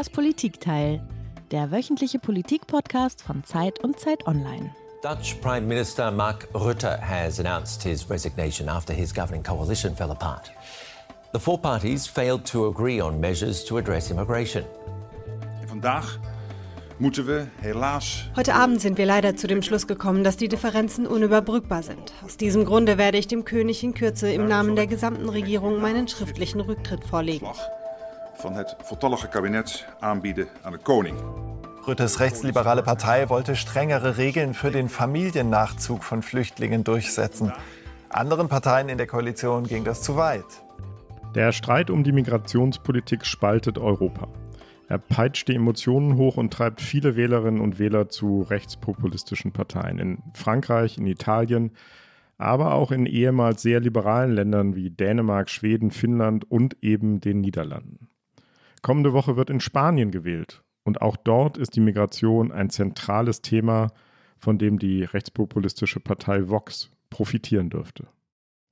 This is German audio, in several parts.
Das Politikteil, der wöchentliche Politikpodcast von Zeit und Zeit Online. Dutch Prime Minister Mark Rutte has announced his resignation after his governing coalition fell apart. The four parties failed to agree on measures to address immigration. Vandaag moeten we helaas. Heute Abend sind wir leider zu dem Schluss gekommen, dass die Differenzen unüberbrückbar sind. Aus diesem Grunde werde ich dem König in Kürze im Namen der gesamten Regierung meinen schriftlichen Rücktritt vorlegen. Van het voltallige kabinet aanbieden aan de koning. Rüttes rechtsliberale Partei wollte strengere Regeln für den Familiennachzug von Flüchtlingen durchsetzen. Anderen Parteien in der Koalition ging das zu weit. Der Streit um die Migrationspolitik spaltet Europa. Er peitscht die Emotionen hoch und treibt viele Wählerinnen und Wähler zu rechtspopulistischen Parteien. In Frankreich, in Italien, aber auch in ehemals sehr liberalen Ländern wie Dänemark, Schweden, Finnland und eben den Niederlanden. Kommende Woche wird in Spanien gewählt und auch dort ist die Migration ein zentrales Thema, von dem die rechtspopulistische Partei Vox profitieren dürfte.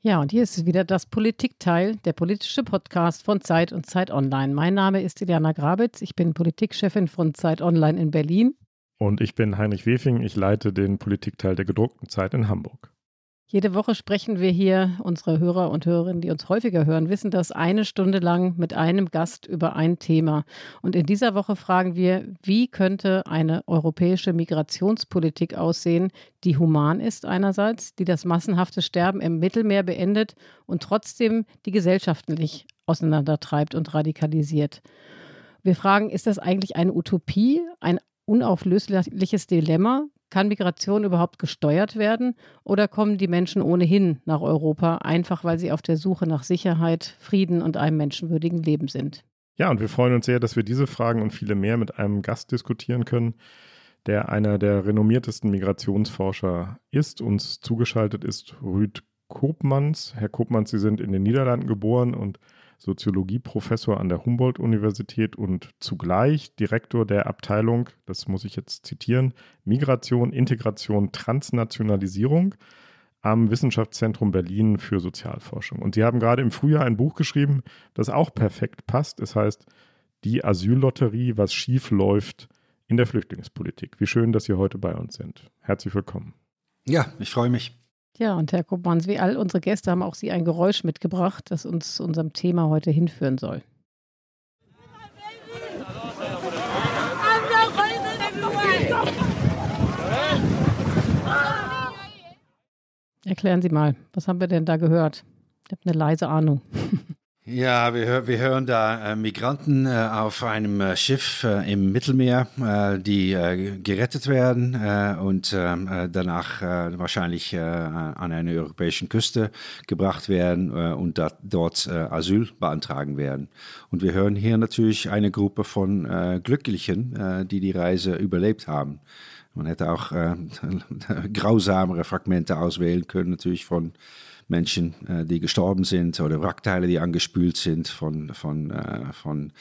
Ja, und hier ist wieder das Politikteil, der politische Podcast von Zeit und Zeit Online. Mein Name ist Iliana Grabitz, ich bin Politikchefin von Zeit Online in Berlin. Und ich bin Heinrich Wefing, ich leite den Politikteil der gedruckten Zeit in Hamburg. Jede Woche sprechen wir hier, unsere Hörer und Hörerinnen, die uns häufiger hören, wissen das eine Stunde lang mit einem Gast über ein Thema. Und in dieser Woche fragen wir, wie könnte eine europäische Migrationspolitik aussehen, die human ist einerseits, die das massenhafte Sterben im Mittelmeer beendet und trotzdem die gesellschaftlich auseinandertreibt und radikalisiert. Wir fragen, ist das eigentlich eine Utopie, ein unauflösliches Dilemma, kann Migration überhaupt gesteuert werden oder kommen die Menschen ohnehin nach Europa, einfach weil sie auf der Suche nach Sicherheit, Frieden und einem menschenwürdigen Leben sind? Ja, und wir freuen uns sehr, dass wir diese Fragen und viele mehr mit einem Gast diskutieren können, der einer der renommiertesten Migrationsforscher ist. Uns zugeschaltet ist Rüd Koopmans. Herr Koopmans, Sie sind in den Niederlanden geboren und Soziologieprofessor an der Humboldt-Universität und zugleich Direktor der Abteilung, das muss ich jetzt zitieren, Migration, Integration, Transnationalisierung am Wissenschaftszentrum Berlin für Sozialforschung. Und Sie haben gerade im Frühjahr ein Buch geschrieben, das auch perfekt passt. Es heißt Die Asyllotterie, was schief läuft in der Flüchtlingspolitik. Wie schön, dass Sie heute bei uns sind. Herzlich willkommen. Ja, ich freue mich. Ja, und Herr Kuppmanns, wie all unsere Gäste haben auch Sie ein Geräusch mitgebracht, das uns zu unserem Thema heute hinführen soll. Erklären Sie mal, was haben wir denn da gehört? Ich habe eine leise Ahnung. Ja, wir, wir hören da äh, Migranten äh, auf einem äh, Schiff im Mittelmeer, die gerettet werden und ähm, danach wahrscheinlich an eine europäische Küste gebracht werden und dort Asyl beantragen werden. Und wir hören hier natürlich eine Gruppe von Glücklichen, die die Reise überlebt haben. Man hätte auch grausamere Fragmente auswählen können, natürlich von Menschen, äh, die gestorben sind oder Wrackteile, die angespült sind von, von, äh, von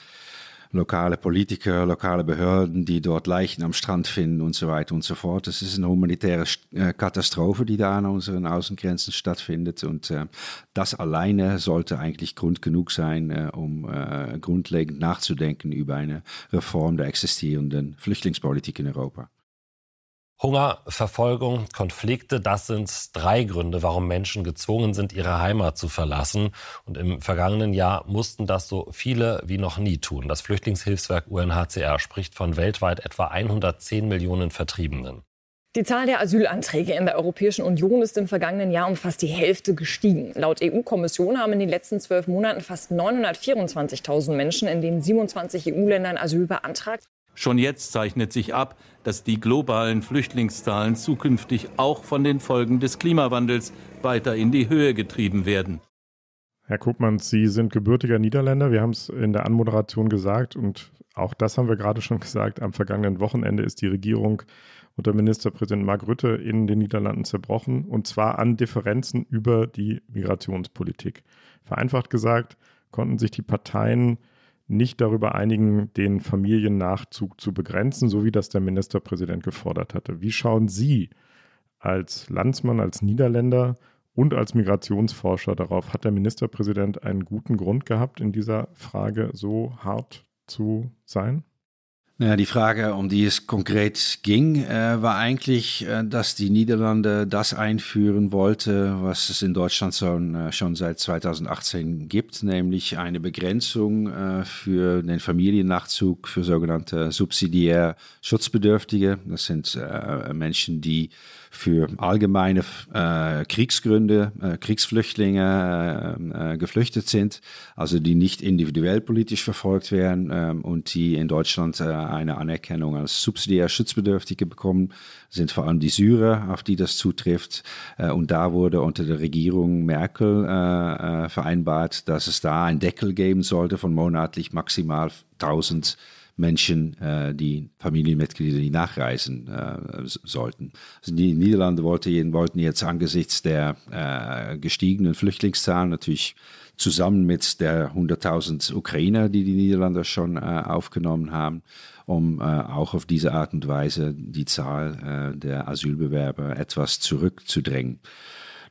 lokale Politiker, lokale Behörden, die dort Leichen am Strand finden und so weiter und so fort. Das ist eine humanitäre äh, Katastrophe, die da an unseren Außengrenzen stattfindet. Und äh, das alleine sollte eigentlich Grund genug sein, äh, um äh, grundlegend nachzudenken über eine Reform der existierenden Flüchtlingspolitik in Europa. Hunger, Verfolgung, Konflikte, das sind drei Gründe, warum Menschen gezwungen sind, ihre Heimat zu verlassen. Und im vergangenen Jahr mussten das so viele wie noch nie tun. Das Flüchtlingshilfswerk UNHCR spricht von weltweit etwa 110 Millionen Vertriebenen. Die Zahl der Asylanträge in der Europäischen Union ist im vergangenen Jahr um fast die Hälfte gestiegen. Laut EU-Kommission haben in den letzten zwölf Monaten fast 924.000 Menschen in den 27 EU-Ländern Asyl beantragt. Schon jetzt zeichnet sich ab, dass die globalen Flüchtlingszahlen zukünftig auch von den Folgen des Klimawandels weiter in die Höhe getrieben werden. Herr Kuppmann, Sie sind gebürtiger Niederländer. Wir haben es in der Anmoderation gesagt und auch das haben wir gerade schon gesagt. Am vergangenen Wochenende ist die Regierung unter Ministerpräsident Mark Rutte in den Niederlanden zerbrochen und zwar an Differenzen über die Migrationspolitik. Vereinfacht gesagt konnten sich die Parteien nicht darüber einigen, den Familiennachzug zu begrenzen, so wie das der Ministerpräsident gefordert hatte. Wie schauen Sie als Landsmann, als Niederländer und als Migrationsforscher darauf? Hat der Ministerpräsident einen guten Grund gehabt, in dieser Frage so hart zu sein? Ja, die Frage, um die es konkret ging, äh, war eigentlich, äh, dass die Niederlande das einführen wollte, was es in Deutschland schon, äh, schon seit 2018 gibt, nämlich eine Begrenzung äh, für den Familiennachzug für sogenannte subsidiär Schutzbedürftige. Das sind äh, Menschen, die für allgemeine äh, Kriegsgründe, äh, Kriegsflüchtlinge äh, äh, geflüchtet sind, also die nicht individuell politisch verfolgt werden ähm, und die in Deutschland äh, eine Anerkennung als subsidiär Schutzbedürftige bekommen, sind vor allem die Syrer, auf die das zutrifft. Äh, und da wurde unter der Regierung Merkel vereinbart, dass es da einen Deckel geben sollte von monatlich maximal 1000 Menschen, äh, die Familienmitglieder, die nachreisen äh, sollten. Also die Niederlande wollte, wollten jetzt angesichts der äh, gestiegenen Flüchtlingszahlen natürlich zusammen mit der 100.000 Ukrainer, die die Niederlande schon äh, aufgenommen haben, um äh, auch auf diese Art und Weise die Zahl äh, der Asylbewerber etwas zurückzudrängen.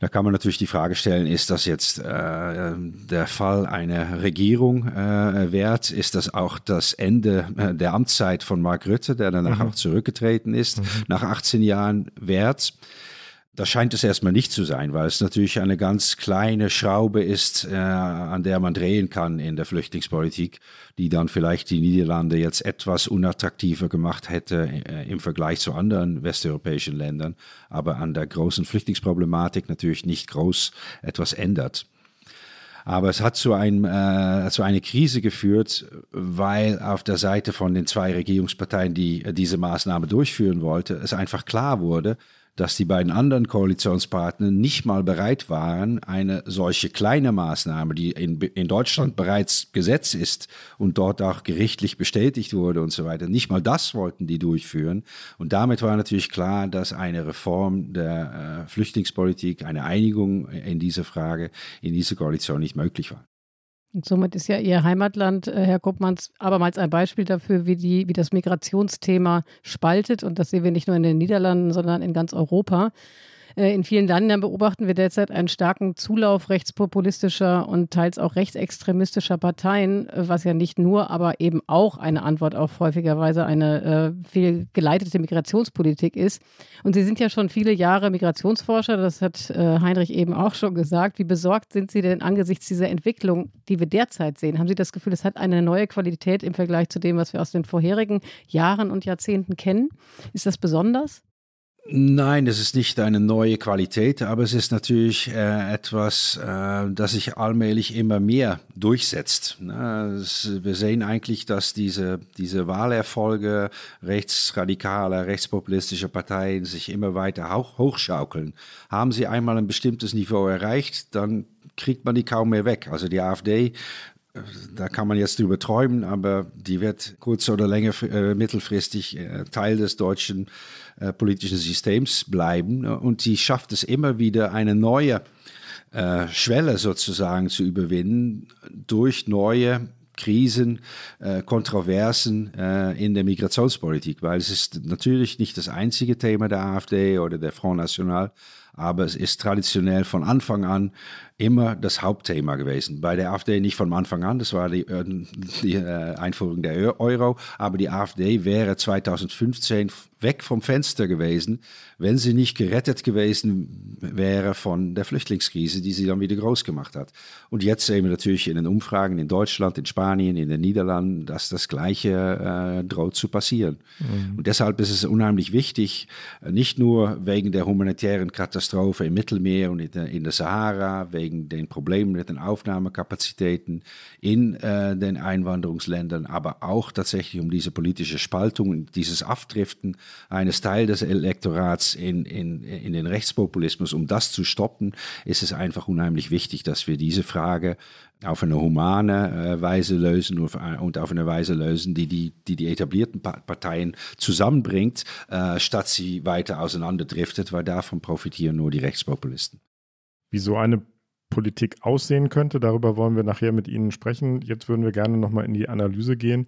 Da kann man natürlich die Frage stellen, ist das jetzt äh, der Fall einer Regierung äh, wert? Ist das auch das Ende äh, der Amtszeit von Mark Rutte, der danach mhm. auch zurückgetreten ist, mhm. nach 18 Jahren wert? Das scheint es erstmal nicht zu sein, weil es natürlich eine ganz kleine Schraube ist, äh, an der man drehen kann in der Flüchtlingspolitik, die dann vielleicht die Niederlande jetzt etwas unattraktiver gemacht hätte äh, im Vergleich zu anderen westeuropäischen Ländern, aber an der großen Flüchtlingsproblematik natürlich nicht groß etwas ändert. Aber es hat zu, einem, äh, zu einer Krise geführt, weil auf der Seite von den zwei Regierungsparteien, die diese Maßnahme durchführen wollte, es einfach klar wurde, dass die beiden anderen Koalitionspartner nicht mal bereit waren, eine solche kleine Maßnahme, die in, in Deutschland bereits Gesetz ist und dort auch gerichtlich bestätigt wurde und so weiter, nicht mal das wollten die durchführen. Und damit war natürlich klar, dass eine Reform der äh, Flüchtlingspolitik, eine Einigung in dieser Frage in dieser Koalition nicht möglich war. Und somit ist ja Ihr Heimatland, äh, Herr Koppmanns, abermals ein Beispiel dafür, wie, die, wie das Migrationsthema spaltet. Und das sehen wir nicht nur in den Niederlanden, sondern in ganz Europa. Äh, in vielen Ländern beobachten wir derzeit einen starken Zulauf rechtspopulistischer und teils auch rechtsextremistischer Parteien, was ja nicht nur, aber eben auch eine Antwort auf häufigerweise eine äh, fehlgeleitete Migrationspolitik ist. Und Sie sind ja schon viele Jahre Migrationsforscher, das hat äh, Heinrich eben auch schon gesagt. Wie besorgt sind Sie denn angesichts dieser Entwicklung, die wir derzeit sehen? Haben Sie das Gefühl, es hat eine neue Qualität im Vergleich zu dem, was wir aus den vorherigen Jahren und Jahrzehnten kennen? Ist das besonders? Nein, es ist nicht eine neue Qualität, aber es ist natürlich äh, etwas, äh, das sich allmählich immer mehr durchsetzt. Es, wir sehen eigentlich, dass diese, diese Wahlerfolge rechtsradikaler, rechtspopulistischer Parteien sich immer weiter hoch, hochschaukeln. Haben sie einmal ein bestimmtes Niveau erreicht, dann kriegt man die kaum mehr weg. Also die AfD da kann man jetzt drüber träumen, aber die wird kurz oder länger äh, mittelfristig äh, Teil des deutschen äh, politischen Systems bleiben. Und sie schafft es immer wieder, eine neue äh, Schwelle sozusagen zu überwinden durch neue Krisen, äh, Kontroversen äh, in der Migrationspolitik, weil es ist natürlich nicht das einzige Thema der AfD oder der Front National, aber es ist traditionell von Anfang an immer das Hauptthema gewesen. Bei der AfD nicht von Anfang an, das war die, äh, die äh, Einführung der Euro, aber die AfD wäre 2015 weg vom Fenster gewesen, wenn sie nicht gerettet gewesen wäre von der Flüchtlingskrise, die sie dann wieder groß gemacht hat. Und jetzt sehen wir natürlich in den Umfragen in Deutschland, in Spanien, in den Niederlanden, dass das Gleiche äh, droht zu passieren. Mhm. Und deshalb ist es unheimlich wichtig, nicht nur wegen der humanitären Katastrophe im Mittelmeer und in der, in der Sahara, wegen wegen den Problemen mit den Aufnahmekapazitäten in äh, den Einwanderungsländern, aber auch tatsächlich um diese politische Spaltung und dieses Abdriften eines Teils des Elektorats in, in, in den Rechtspopulismus, um das zu stoppen, ist es einfach unheimlich wichtig, dass wir diese Frage auf eine humane äh, Weise lösen und auf eine Weise lösen, die die, die, die etablierten Parteien zusammenbringt, äh, statt sie weiter auseinanderdriftet, weil davon profitieren nur die Rechtspopulisten. Wie so eine Politik aussehen könnte. Darüber wollen wir nachher mit Ihnen sprechen. Jetzt würden wir gerne nochmal in die Analyse gehen,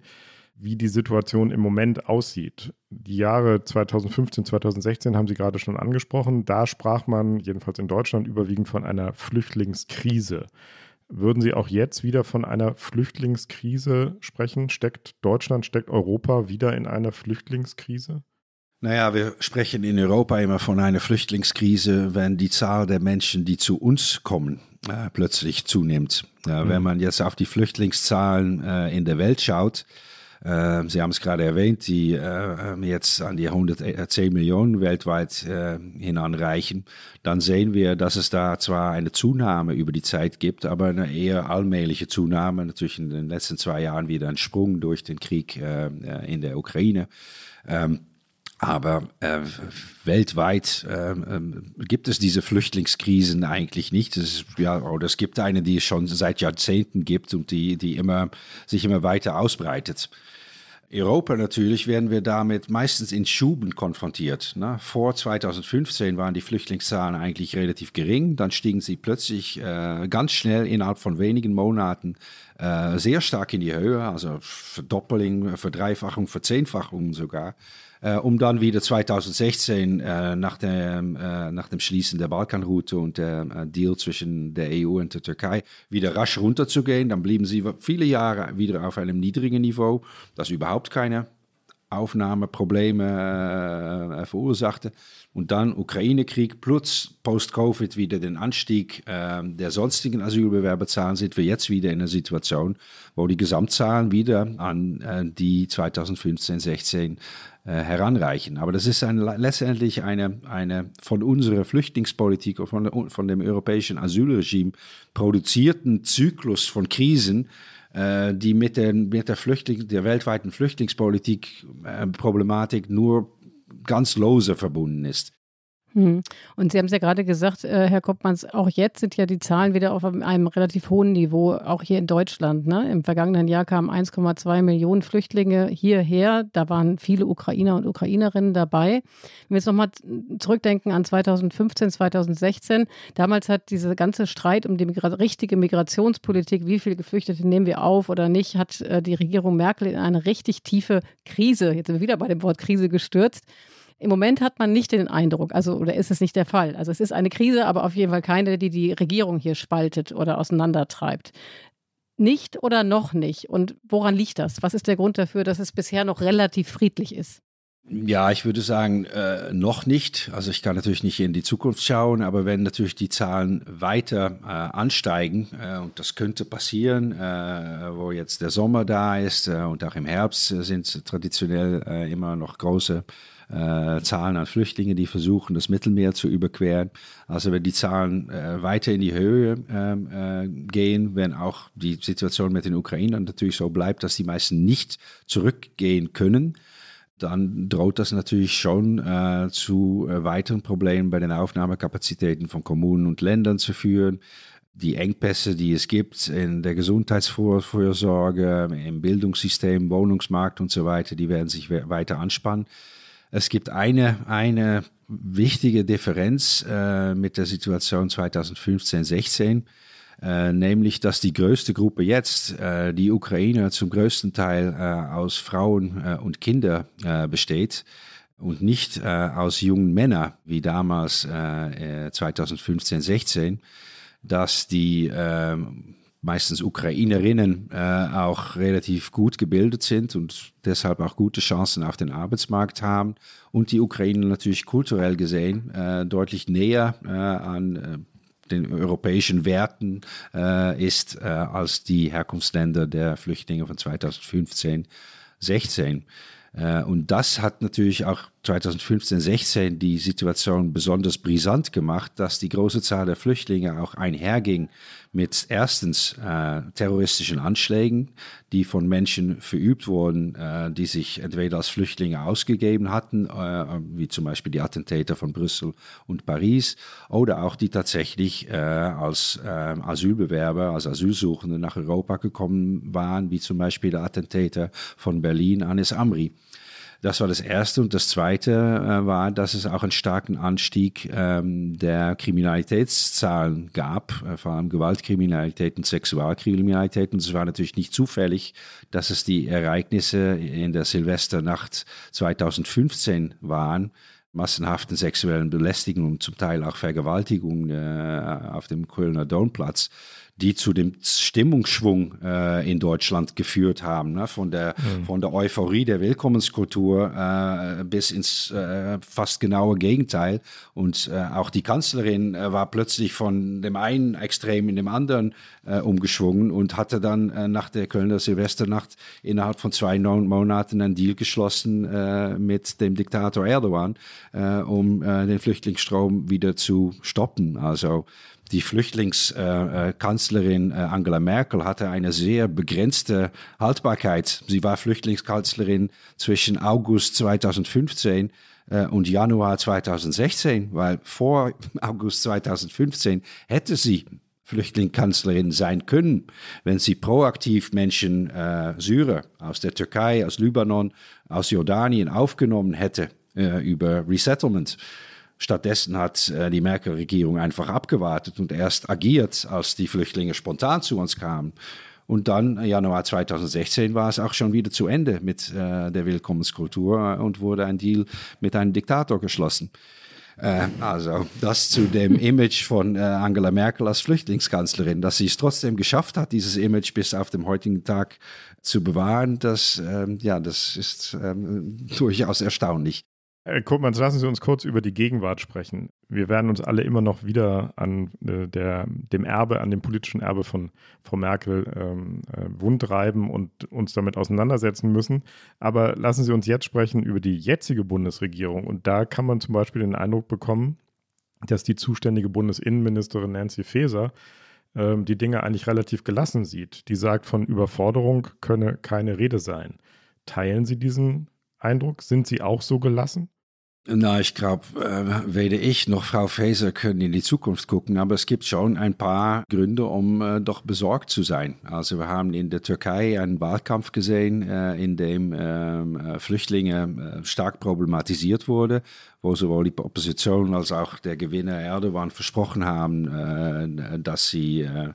wie die Situation im Moment aussieht. Die Jahre 2015, 2016 haben Sie gerade schon angesprochen. Da sprach man, jedenfalls in Deutschland, überwiegend von einer Flüchtlingskrise. Würden Sie auch jetzt wieder von einer Flüchtlingskrise sprechen? Steckt Deutschland, steckt Europa wieder in einer Flüchtlingskrise? Naja, wir sprechen in Europa immer von einer Flüchtlingskrise, wenn die Zahl der Menschen, die zu uns kommen, äh, plötzlich zunimmt. Äh, mhm. Wenn man jetzt auf die Flüchtlingszahlen äh, in der Welt schaut, äh, Sie haben es gerade erwähnt, die äh, jetzt an die 110 Millionen weltweit äh, hinanreichen, dann sehen wir, dass es da zwar eine Zunahme über die Zeit gibt, aber eine eher allmähliche Zunahme. Natürlich in den letzten zwei Jahren wieder ein Sprung durch den Krieg in der Ukraine. Ähm, aber äh, weltweit äh, äh, gibt es diese Flüchtlingskrisen eigentlich nicht. Es ist, ja, oder es gibt eine, die es schon seit Jahrzehnten gibt und die, die immer, sich immer weiter ausbreitet. Europa natürlich werden wir damit meistens in Schuben konfrontiert. Ne? Vor 2015 waren die Flüchtlingszahlen eigentlich relativ gering, dann stiegen sie plötzlich äh, ganz schnell innerhalb von wenigen Monaten äh, sehr stark in die Höhe, also Verdoppelung, Verdreifachung, Verzehnfachung sogar äh, um dann wieder 2016 äh, nach, dem, äh, nach dem Schließen der Balkanroute und der äh, Deal zwischen der EU und der Türkei wieder rasch runterzugehen. Dann blieben sie viele Jahre wieder auf einem niedrigen Niveau, das überhaupt keine Aufnahmeprobleme äh, verursachte. Und dann Ukraine-Krieg plus Post-Covid wieder den Anstieg äh, der sonstigen Asylbewerberzahlen sind wir jetzt wieder in einer Situation, wo die Gesamtzahlen wieder an die 2015, 16 äh, heranreichen. Aber das ist ein, letztendlich eine, eine von unserer Flüchtlingspolitik und von, von dem europäischen Asylregime produzierten Zyklus von Krisen, äh, die mit, den, mit der, Flüchtling, der weltweiten Flüchtlingspolitik äh, Problematik nur ganz lose verbunden ist. Hm. Und Sie haben es ja gerade gesagt, äh, Herr Koppmanns, auch jetzt sind ja die Zahlen wieder auf einem relativ hohen Niveau, auch hier in Deutschland. Ne? Im vergangenen Jahr kamen 1,2 Millionen Flüchtlinge hierher. Da waren viele Ukrainer und Ukrainerinnen dabei. Wenn wir jetzt nochmal zurückdenken an 2015, 2016, damals hat dieser ganze Streit um die Migra richtige Migrationspolitik, wie viele Geflüchtete nehmen wir auf oder nicht, hat äh, die Regierung Merkel in eine richtig tiefe Krise, jetzt sind wir wieder bei dem Wort Krise gestürzt. Im Moment hat man nicht den Eindruck, also oder ist es nicht der Fall. Also es ist eine Krise, aber auf jeden Fall keine, die die Regierung hier spaltet oder auseinandertreibt. Nicht oder noch nicht? Und woran liegt das? Was ist der Grund dafür, dass es bisher noch relativ friedlich ist? Ja, ich würde sagen, äh, noch nicht. Also ich kann natürlich nicht in die Zukunft schauen, aber wenn natürlich die Zahlen weiter äh, ansteigen, äh, und das könnte passieren, äh, wo jetzt der Sommer da ist äh, und auch im Herbst sind traditionell äh, immer noch große äh, Zahlen an Flüchtlingen, die versuchen, das Mittelmeer zu überqueren. Also wenn die Zahlen äh, weiter in die Höhe ähm, äh, gehen, wenn auch die Situation mit den Ukrainern natürlich so bleibt, dass die meisten nicht zurückgehen können, dann droht das natürlich schon äh, zu äh, weiteren Problemen bei den Aufnahmekapazitäten von Kommunen und Ländern zu führen. Die Engpässe, die es gibt in der Gesundheitsvorsorge, im Bildungssystem, Wohnungsmarkt und so weiter, die werden sich weiter anspannen. Es gibt eine, eine wichtige Differenz äh, mit der Situation 2015, 16. Äh, nämlich, dass die größte Gruppe jetzt, äh, die Ukrainer, zum größten Teil äh, aus Frauen äh, und Kindern äh, besteht und nicht aus jungen Männern wie damals 2015, 16, dass die ähm, meistens Ukrainerinnen äh, auch relativ gut gebildet sind und deshalb auch gute Chancen auf den Arbeitsmarkt haben und die Ukraine natürlich kulturell gesehen äh, deutlich näher äh, an äh, den europäischen Werten äh, ist äh, als die Herkunftsländer der Flüchtlinge von 2015, 16. Und das hat natürlich auch 2015, 16 die Situation besonders brisant gemacht, dass die große Zahl der Flüchtlinge auch einherging mit erstens äh, terroristischen Anschlägen, die von Menschen verübt wurden, äh, die sich entweder als Flüchtlinge ausgegeben hatten, äh, wie zum Beispiel die Attentäter von Brüssel und Paris, oder auch die tatsächlich äh, als äh, Asylbewerber, als Asylsuchende nach Europa gekommen waren, wie zum Beispiel der Attentäter von Berlin, Anis Amri. Das war das Erste. Und das Zweite äh, war, dass es auch einen starken Anstieg ähm, der Kriminalitätszahlen gab, äh, vor allem Gewaltkriminalität und Sexualkriminalität. Und es war natürlich nicht zufällig, dass es die Ereignisse in der Silvesternacht 2015 waren, massenhaften sexuellen Belästigungen, zum Teil auch Vergewaltigungen äh, auf dem Kölner Domplatz, die zu dem Stimmungsschwung äh, in Deutschland geführt haben, ne? von, der, mhm. von der Euphorie der Willkommenskultur äh, bis ins äh, fast genaue Gegenteil. Und äh, auch die Kanzlerin äh, war plötzlich von dem einen Extrem in dem anderen äh, umgeschwungen und hatte dann nach der Kölner Silvesternacht innerhalb von zwei Monaten einen Deal geschlossen mit dem Diktator Erdogan, um den Flüchtlingsstrom wieder zu stoppen. Also die Flüchtlingskanzlerin äh, Angela Merkel hatte eine sehr begrenzte Haltbarkeit. Sie war Flüchtlingskanzlerin zwischen August 2015 äh, und Januar 2016, weil vor August 2015 hätte sie Flüchtlingskanzlerin sein können, wenn sie proaktiv Menschen, äh, Syrer aus der Türkei, aus Libanon, aus Jordanien aufgenommen hätte äh, über Resettlement. Stattdessen hat äh, die Merkel-Regierung einfach abgewartet und erst agiert, als die Flüchtlinge spontan zu uns kamen. Und dann, äh, Januar 2016, war es auch schon wieder zu Ende mit äh, der Willkommenskultur und wurde ein Deal mit einem Diktator geschlossen. Äh, also das zu dem Image von äh, Angela Merkel als Flüchtlingskanzlerin, dass sie es trotzdem geschafft hat, dieses Image bis auf den heutigen Tag zu bewahren, das, ähm, ja, das ist ähm, durchaus erstaunlich. Herr Kuppmanns, lassen Sie uns kurz über die Gegenwart sprechen. Wir werden uns alle immer noch wieder an äh, der, dem Erbe, an dem politischen Erbe von Frau Merkel ähm, äh, wundreiben und uns damit auseinandersetzen müssen. Aber lassen Sie uns jetzt sprechen über die jetzige Bundesregierung. Und da kann man zum Beispiel den Eindruck bekommen, dass die zuständige Bundesinnenministerin Nancy Faeser ähm, die Dinge eigentlich relativ gelassen sieht. Die sagt, von Überforderung könne keine Rede sein. Teilen Sie diesen Eindruck? Sind Sie auch so gelassen? Na, ich glaube, äh, weder ich noch Frau Faeser können in die Zukunft gucken, aber es gibt schon ein paar Gründe, um äh, doch besorgt zu sein. Also wir haben in der Türkei einen Wahlkampf gesehen, äh, in dem ähm, äh, Flüchtlinge äh, stark problematisiert wurde, wo sowohl die Opposition als auch der Gewinner Erdogan versprochen haben, äh, dass sie äh,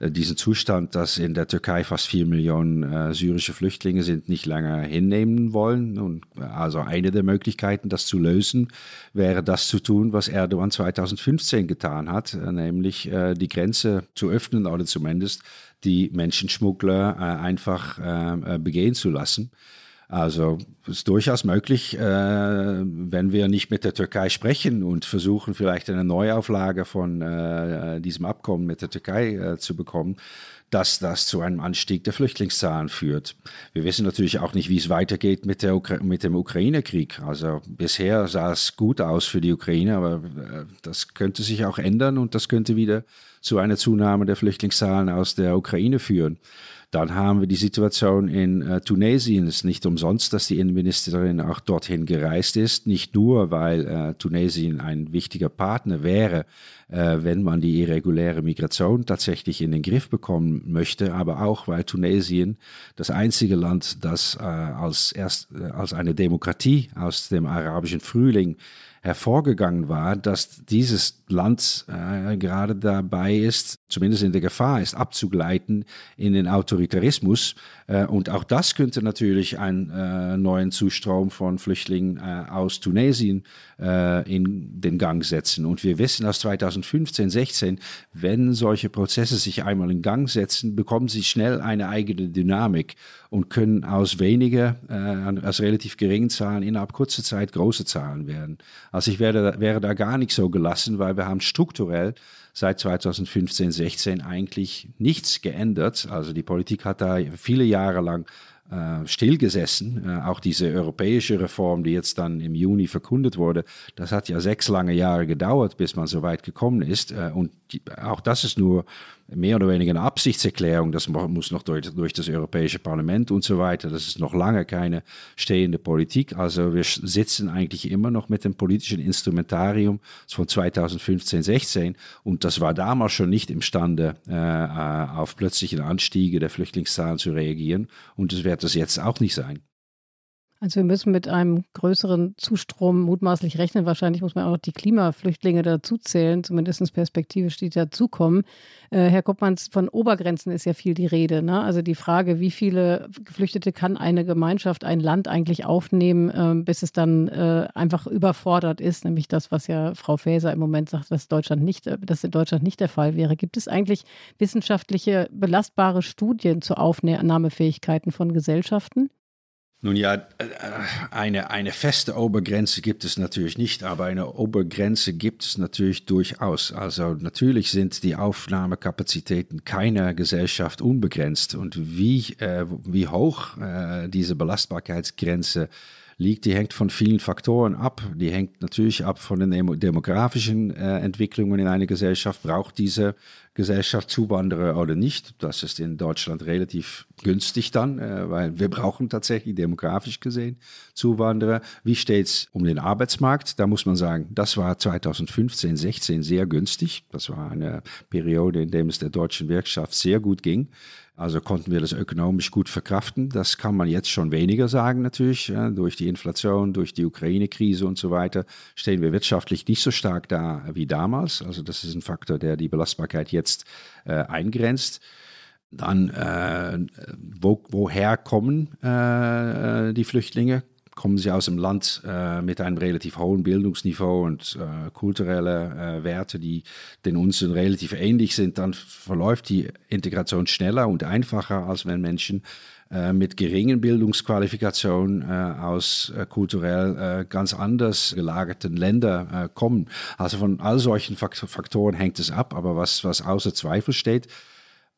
diesen Zustand, dass in der Türkei fast vier Millionen äh, syrische Flüchtlinge sind, nicht länger hinnehmen wollen. Und also eine der Möglichkeiten, das zu lösen, wäre das zu tun, was Erdogan 2015 getan hat, nämlich die Grenze zu öffnen oder zumindest die Menschenschmuggler einfach begehen zu lassen. Also es ist durchaus möglich, äh, wenn wir nicht mit der Türkei sprechen und versuchen, vielleicht eine Neuauflage von äh, diesem Abkommen mit der Türkei äh, zu bekommen, dass das zu einem Anstieg der Flüchtlingszahlen führt. Wir wissen natürlich auch nicht, wie es weitergeht mit, der Ukra mit dem Ukraine-Krieg. Also bisher sah es gut aus für die Ukraine, aber äh, das könnte sich auch ändern und das könnte wieder zu einer Zunahme der Flüchtlingszahlen aus der Ukraine führen. Dann haben wir die Situation in äh, Tunesien. Es ist nicht umsonst, dass die Innenministerin auch dorthin gereist ist. Nicht nur, weil äh, Tunesien ein wichtiger Partner wäre, äh, wenn man die irreguläre Migration tatsächlich in den Griff bekommen möchte, aber auch, weil Tunesien das einzige Land, das äh, als, erst, äh, als eine Demokratie aus dem arabischen Frühling hervorgegangen war, dass dieses Land äh, gerade dabei ist, zumindest in der Gefahr ist, abzugleiten in den Autoritarismus. Äh, und auch das könnte natürlich einen äh, neuen Zustrom von Flüchtlingen äh, aus Tunesien äh, in den Gang setzen. Und wir wissen aus 2015, 16, wenn solche Prozesse sich einmal in Gang setzen, bekommen sie schnell eine eigene Dynamik und können aus weniger, äh, aus relativ geringen Zahlen innerhalb kurzer Zeit große Zahlen werden. Also ich wäre, wäre da gar nicht so gelassen, weil wir haben strukturell seit 2015, 16 eigentlich nichts geändert. Also die Politik hat da viele Jahre lang stillgesessen. Äh, auch diese europäische Reform, die jetzt dann im Juni verkündet wurde, das hat ja sechs lange Jahre gedauert, bis man so weit gekommen ist. Äh, und auch das ist nur mehr oder weniger eine Absichtserklärung. Das muss noch durch, durch, das Europäische Parlament und so weiter. Das ist noch lange keine stehende Politik. Also wir sitzen eigentlich immer noch mit dem politischen Instrumentarium von 2015, 16 und das war damals schon nicht imstande, äh, äh, auf plötzliche Anstiege der Flüchtlingszahlen zu reagieren und das wird das jetzt auch nicht sein. Also wir müssen mit einem größeren Zustrom mutmaßlich rechnen. Wahrscheinlich muss man auch noch die Klimaflüchtlinge dazu zählen, zumindest perspektivisch, die dazukommen. Äh, Herr Koppmanns, von Obergrenzen ist ja viel die Rede. Ne? Also die Frage, wie viele Geflüchtete kann eine Gemeinschaft, ein Land eigentlich aufnehmen, äh, bis es dann äh, einfach überfordert ist, nämlich das, was ja Frau Faeser im Moment sagt, dass Deutschland nicht, äh, dass in Deutschland nicht der Fall wäre. Gibt es eigentlich wissenschaftliche belastbare Studien zur Aufnahmefähigkeiten von Gesellschaften? Nun ja, äh, eine, eine feste Obergrenze gibt es natürlich nicht, aber eine Obergrenze gibt es natürlich durchaus. Also natürlich sind die Aufnahmekapazitäten keiner Gesellschaft unbegrenzt und wie, äh, wie hoch äh, diese Belastbarkeitsgrenze liegt, die hängt von vielen Faktoren ab. Die hängt natürlich ab von den demografischen äh, Entwicklungen in einer Gesellschaft. Braucht diese Gesellschaft Zuwanderer oder nicht? Das ist in Deutschland relativ günstig dann, äh, weil wir brauchen tatsächlich demografisch gesehen Zuwanderer. Wie steht es um den Arbeitsmarkt? Da muss man sagen, das war 2015, 16 sehr günstig. Das war eine Periode, in der es der deutschen Wirtschaft sehr gut ging. Also konnten wir das ökonomisch gut verkraften. Das kann man jetzt schon weniger sagen natürlich. Ja, durch die Inflation, durch die Ukraine-Krise und so weiter stehen wir wirtschaftlich nicht so stark da wie damals. Also das ist ein Faktor, der die Belastbarkeit jetzt äh, eingrenzt. Dann, äh, wo, woher kommen äh, die Flüchtlinge? Kommen sie aus einem Land äh, mit einem relativ hohen Bildungsniveau und äh, kulturelle äh, Werte, die den unseren relativ ähnlich sind, dann verläuft die Integration schneller und einfacher, als wenn Menschen äh, mit geringen Bildungsqualifikationen äh, aus äh, kulturell ganz anders gelagerten Ländern kommen. Also von all solchen Faktoren hängt es ab, aber was, was außer Zweifel steht,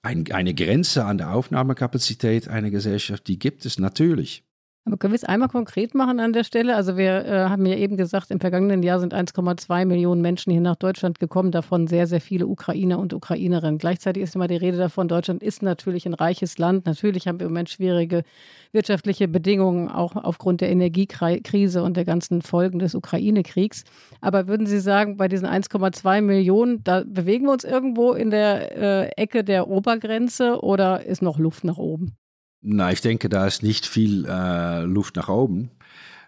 ein, eine Grenze an der Aufnahmekapazität einer Gesellschaft, die gibt es natürlich. Aber können wir es einmal konkret machen an der Stelle? Also wir äh, haben ja eben gesagt, im vergangenen Jahr sind 1,2 Millionen Menschen hier nach Deutschland gekommen, davon sehr, sehr viele Ukrainer und Ukrainerinnen. Gleichzeitig ist immer die Rede davon, Deutschland ist natürlich ein reiches Land. Natürlich haben wir im Moment schwierige wirtschaftliche Bedingungen, auch aufgrund der Energiekrise und der ganzen Folgen des Ukraine-Kriegs. Aber würden Sie sagen, bei diesen 1,2 Millionen, da bewegen wir uns irgendwo in der äh, Ecke der Obergrenze oder ist noch Luft nach oben? Na, ich denke, da ist nicht viel äh, Luft nach oben.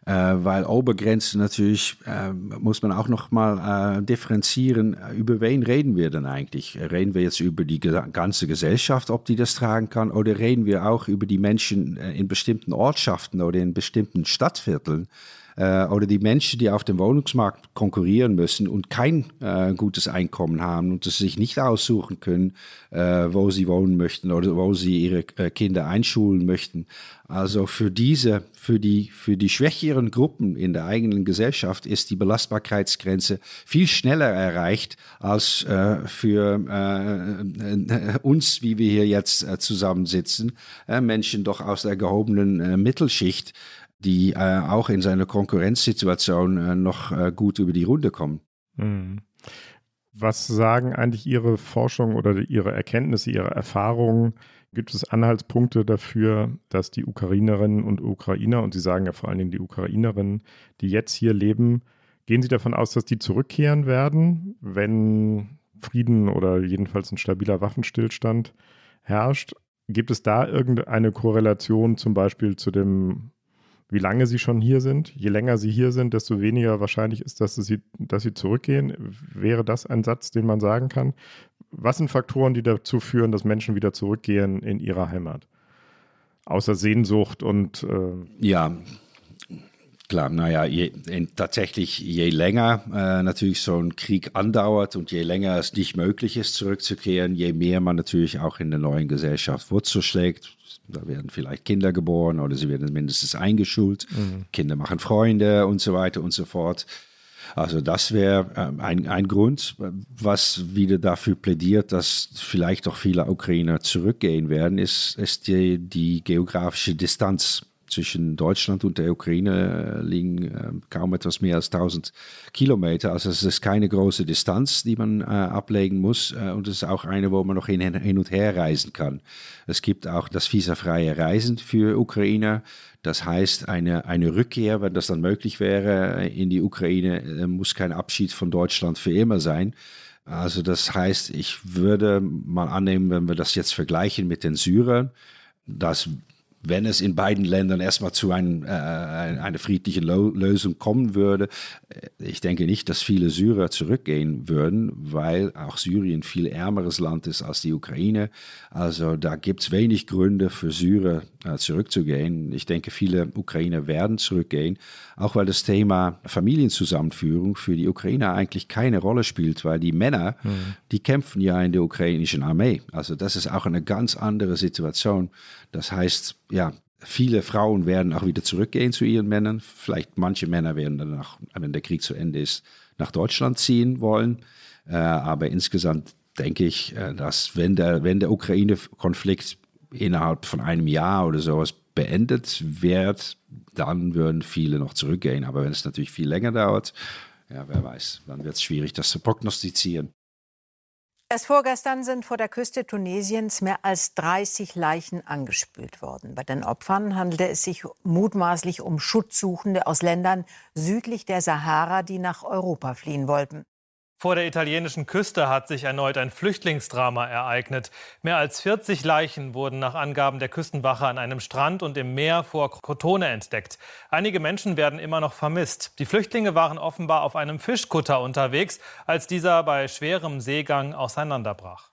Äh, weil Obergrenze natürlich, äh, muss man auch noch mal äh, differenzieren, über wen reden wir denn eigentlich? Reden wir jetzt über die ganze Gesellschaft, ob die das tragen kann, oder reden wir auch über die Menschen äh, in bestimmten Ortschaften oder in bestimmten Stadtvierteln? Äh, oder die Menschen, die auf dem Wohnungsmarkt konkurrieren müssen und kein äh, gutes Einkommen haben und es sich nicht aussuchen können, äh, wo sie wohnen möchten oder wo sie ihre äh, Kinder einschulen möchten. Also für diese, für die, für die schwächeren Gruppen in der eigenen Gesellschaft ist die Belastbarkeitsgrenze viel schneller erreicht als äh, für äh, uns, wie wir hier jetzt zusammensitzen, Menschen doch aus der gehobenen Mittelschicht, die äh, auch in seiner Konkurrenzsituation äh, noch äh, gut über die Runde kommen. Mhm. Was sagen eigentlich Ihre Forschung oder Ihre Erkenntnisse, Ihre Erfahrungen? Gibt es Anhaltspunkte dafür, dass die Ukrainerinnen und Ukrainer, und Sie sagen ja vor allen Dingen die Ukrainerinnen, die jetzt hier leben, gehen Sie davon aus, dass die zurückkehren werden, wenn Frieden oder jedenfalls ein stabiler Waffenstillstand herrscht? Gibt es da irgendeine Korrelation zum Beispiel zu dem wie lange sie schon hier sind. Je länger sie hier sind, desto weniger wahrscheinlich ist, dass sie, dass sie zurückgehen. Wäre das ein Satz, den man sagen kann? Was sind Faktoren, die dazu führen, dass Menschen wieder zurückgehen in ihre Heimat? Außer Sehnsucht und. Äh ja, Klar, naja, je, tatsächlich je länger äh, natürlich so ein Krieg andauert und je länger es nicht möglich ist, zurückzukehren, je mehr man natürlich auch in der neuen Gesellschaft Wurzel schlägt. Da werden vielleicht Kinder geboren oder sie werden mindestens eingeschult. Mhm. Kinder machen Freunde und so weiter und so fort. Also das wäre äh, ein, ein Grund, was wieder dafür plädiert, dass vielleicht auch viele Ukrainer zurückgehen werden, ist, ist die, die geografische Distanz zwischen Deutschland und der Ukraine äh, liegen äh, kaum etwas mehr als 1000 Kilometer. Also es ist keine große Distanz, die man äh, ablegen muss. Äh, und es ist auch eine, wo man noch hin, und her reisen kann. Es gibt auch das visafreie Reisen für Ukrainer. Das heißt, eine, eine Rückkehr, wenn das dann möglich wäre, in die Ukraine, muss kein Abschied von Deutschland für immer sein. Also das heißt, ich würde mal annehmen, wenn wir das jetzt vergleichen mit den Syrern, dass wenn es in beiden Ländern erstmal zu ein, äh, einer friedlichen Lo Lösung kommen würde, äh, ich denke nicht, dass viele Syrer zurückgehen würden, weil auch Syrien viel ärmeres Land ist als die Ukraine. Also da gibt es wenig Gründe für Syrer äh, zurückzugehen. Ich denke, viele Ukrainer werden zurückgehen, auch weil das Thema Familienzusammenführung für die Ukrainer eigentlich keine Rolle spielt, weil die Männer, mhm. die kämpfen ja in der ukrainischen Armee. Also das ist auch eine ganz andere Situation. Das heißt, ja, viele Frauen werden auch wieder zurückgehen zu ihren Männern. Vielleicht manche Männer werden danach, wenn der Krieg zu Ende ist, nach Deutschland ziehen wollen. Äh, aber insgesamt denke ich, äh, dass wenn der, wenn der Ukraine-Konflikt innerhalb von einem Jahr oder sowas beendet wird, dann würden viele noch zurückgehen. Aber wenn es natürlich viel länger dauert, ja, wer weiß, dann wird es schwierig, das zu prognostizieren. Erst vorgestern sind vor der Küste Tunesiens mehr als 30 Leichen angespült worden. Bei den Opfern handelte es sich mutmaßlich um Schutzsuchende aus Ländern südlich der Sahara, die nach Europa fliehen wollten. Vor der italienischen Küste hat sich erneut ein Flüchtlingsdrama ereignet. Mehr als 40 Leichen wurden nach Angaben der Küstenwache an einem Strand und im Meer vor Crotone entdeckt. Einige Menschen werden immer noch vermisst. Die Flüchtlinge waren offenbar auf einem Fischkutter unterwegs, als dieser bei schwerem Seegang auseinanderbrach.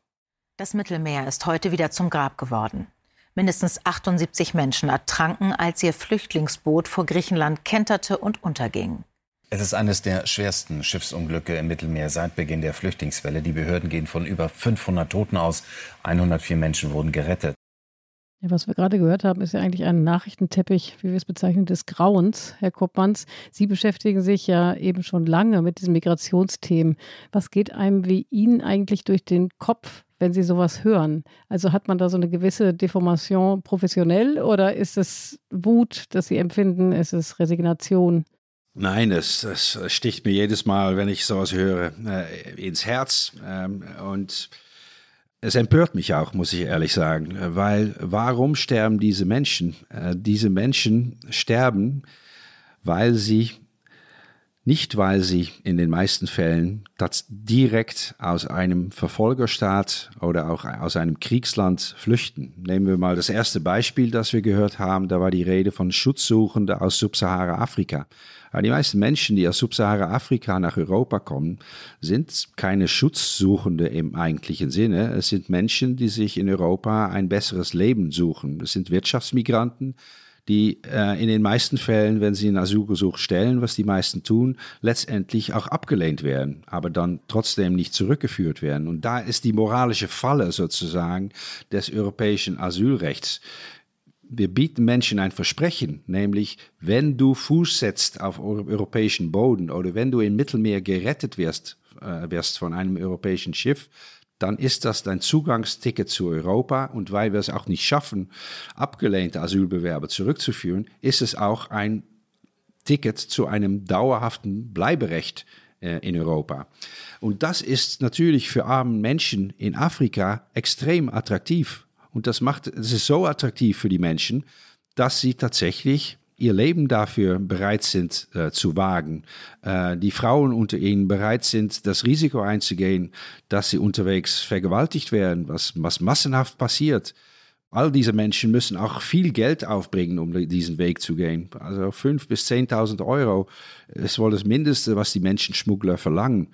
Das Mittelmeer ist heute wieder zum Grab geworden. Mindestens 78 Menschen ertranken, als ihr Flüchtlingsboot vor Griechenland kenterte und unterging. Es ist eines der schwersten Schiffsunglücke im Mittelmeer seit Beginn der Flüchtlingswelle. Die Behörden gehen von über 500 Toten aus. 104 Menschen wurden gerettet. Ja, was wir gerade gehört haben, ist ja eigentlich ein Nachrichtenteppich, wie wir es bezeichnen, des Grauens, Herr Koppmanns. Sie beschäftigen sich ja eben schon lange mit diesen Migrationsthemen. Was geht einem wie Ihnen eigentlich durch den Kopf, wenn Sie sowas hören? Also hat man da so eine gewisse Deformation professionell oder ist es Wut, dass Sie empfinden? Ist es Resignation? Nein, es, es sticht mir jedes Mal, wenn ich sowas höre, äh, ins Herz. Ähm, und es empört mich auch, muss ich ehrlich sagen, weil warum sterben diese Menschen? Äh, diese Menschen sterben, weil sie nicht, weil sie in den meisten Fällen das direkt aus einem Verfolgerstaat oder auch aus einem Kriegsland flüchten. Nehmen wir mal das erste Beispiel, das wir gehört haben. Da war die Rede von Schutzsuchenden aus Subsahara-Afrika. Die meisten Menschen, die aus Subsahara-Afrika nach Europa kommen, sind keine Schutzsuchende im eigentlichen Sinne. Es sind Menschen, die sich in Europa ein besseres Leben suchen. Es sind Wirtschaftsmigranten, die äh, in den meisten Fällen, wenn sie einen Asylgesuch stellen, was die meisten tun, letztendlich auch abgelehnt werden, aber dann trotzdem nicht zurückgeführt werden. Und da ist die moralische Falle sozusagen des europäischen Asylrechts. Wir bieten Menschen ein Versprechen, nämlich wenn du Fuß setzt auf europäischen Boden oder wenn du im Mittelmeer gerettet wirst, äh, wirst von einem europäischen Schiff, dann ist das dein Zugangsticket zu Europa. Und weil wir es auch nicht schaffen, abgelehnte Asylbewerber zurückzuführen, ist es auch ein Ticket zu einem dauerhaften Bleiberecht äh, in Europa. Und das ist natürlich für arme Menschen in Afrika extrem attraktiv. Und das macht, es ist so attraktiv für die Menschen, dass sie tatsächlich ihr Leben dafür bereit sind äh, zu wagen, äh, die Frauen unter ihnen bereit sind, das Risiko einzugehen, dass sie unterwegs vergewaltigt werden, was, was massenhaft passiert. All diese Menschen müssen auch viel Geld aufbringen, um diesen Weg zu gehen. Also 5.000 bis 10.000 Euro ist wohl das Mindeste, was die Menschenschmuggler verlangen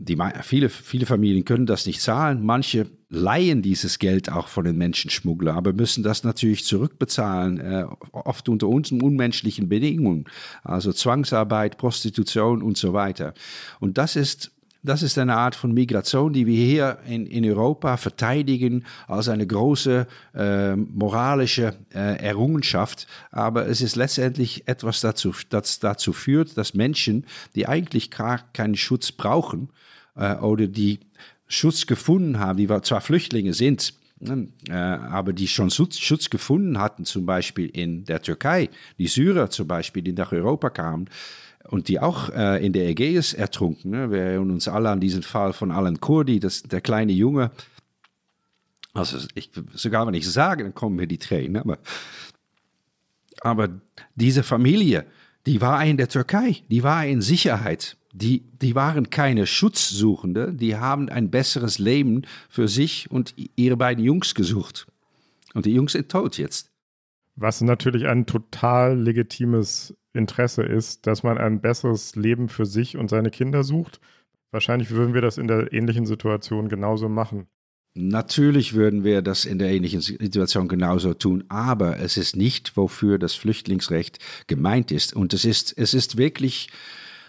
die, viele, viele Familien können das nicht zahlen. Manche leihen dieses Geld auch von den Menschenschmugglern, aber müssen das natürlich zurückbezahlen, äh, oft unter uns unmenschlichen Bedingungen. Also Zwangsarbeit, Prostitution und so weiter. Und das ist das ist eine Art von Migration, die wir hier in, in Europa verteidigen als eine große äh, moralische äh, Errungenschaft. Aber es ist letztendlich etwas dazu, das dazu führt, dass Menschen, die eigentlich gar keinen Schutz brauchen, äh, oder die Schutz gefunden haben, die zwar Flüchtlinge sind, ne, äh, aber die schon Schutz gefunden hatten, zum Beispiel in der Türkei, die Syrer zum Beispiel, die nach Europa kamen, und die auch äh, in der Ägäis ertrunken. Ne? Wir erinnern uns alle an diesen Fall von Alan Kurdi, das, der kleine Junge. Also ich, sogar wenn ich sage, dann kommen mir die Tränen. Aber, aber diese Familie, die war in der Türkei, die war in Sicherheit die, die waren keine Schutzsuchende, die haben ein besseres Leben für sich und ihre beiden Jungs gesucht. Und die Jungs sind tot jetzt. Was natürlich ein total legitimes Interesse ist, dass man ein besseres Leben für sich und seine Kinder sucht. Wahrscheinlich würden wir das in der ähnlichen Situation genauso machen. Natürlich würden wir das in der ähnlichen Situation genauso tun, aber es ist nicht, wofür das Flüchtlingsrecht gemeint ist. Und es ist, es ist wirklich,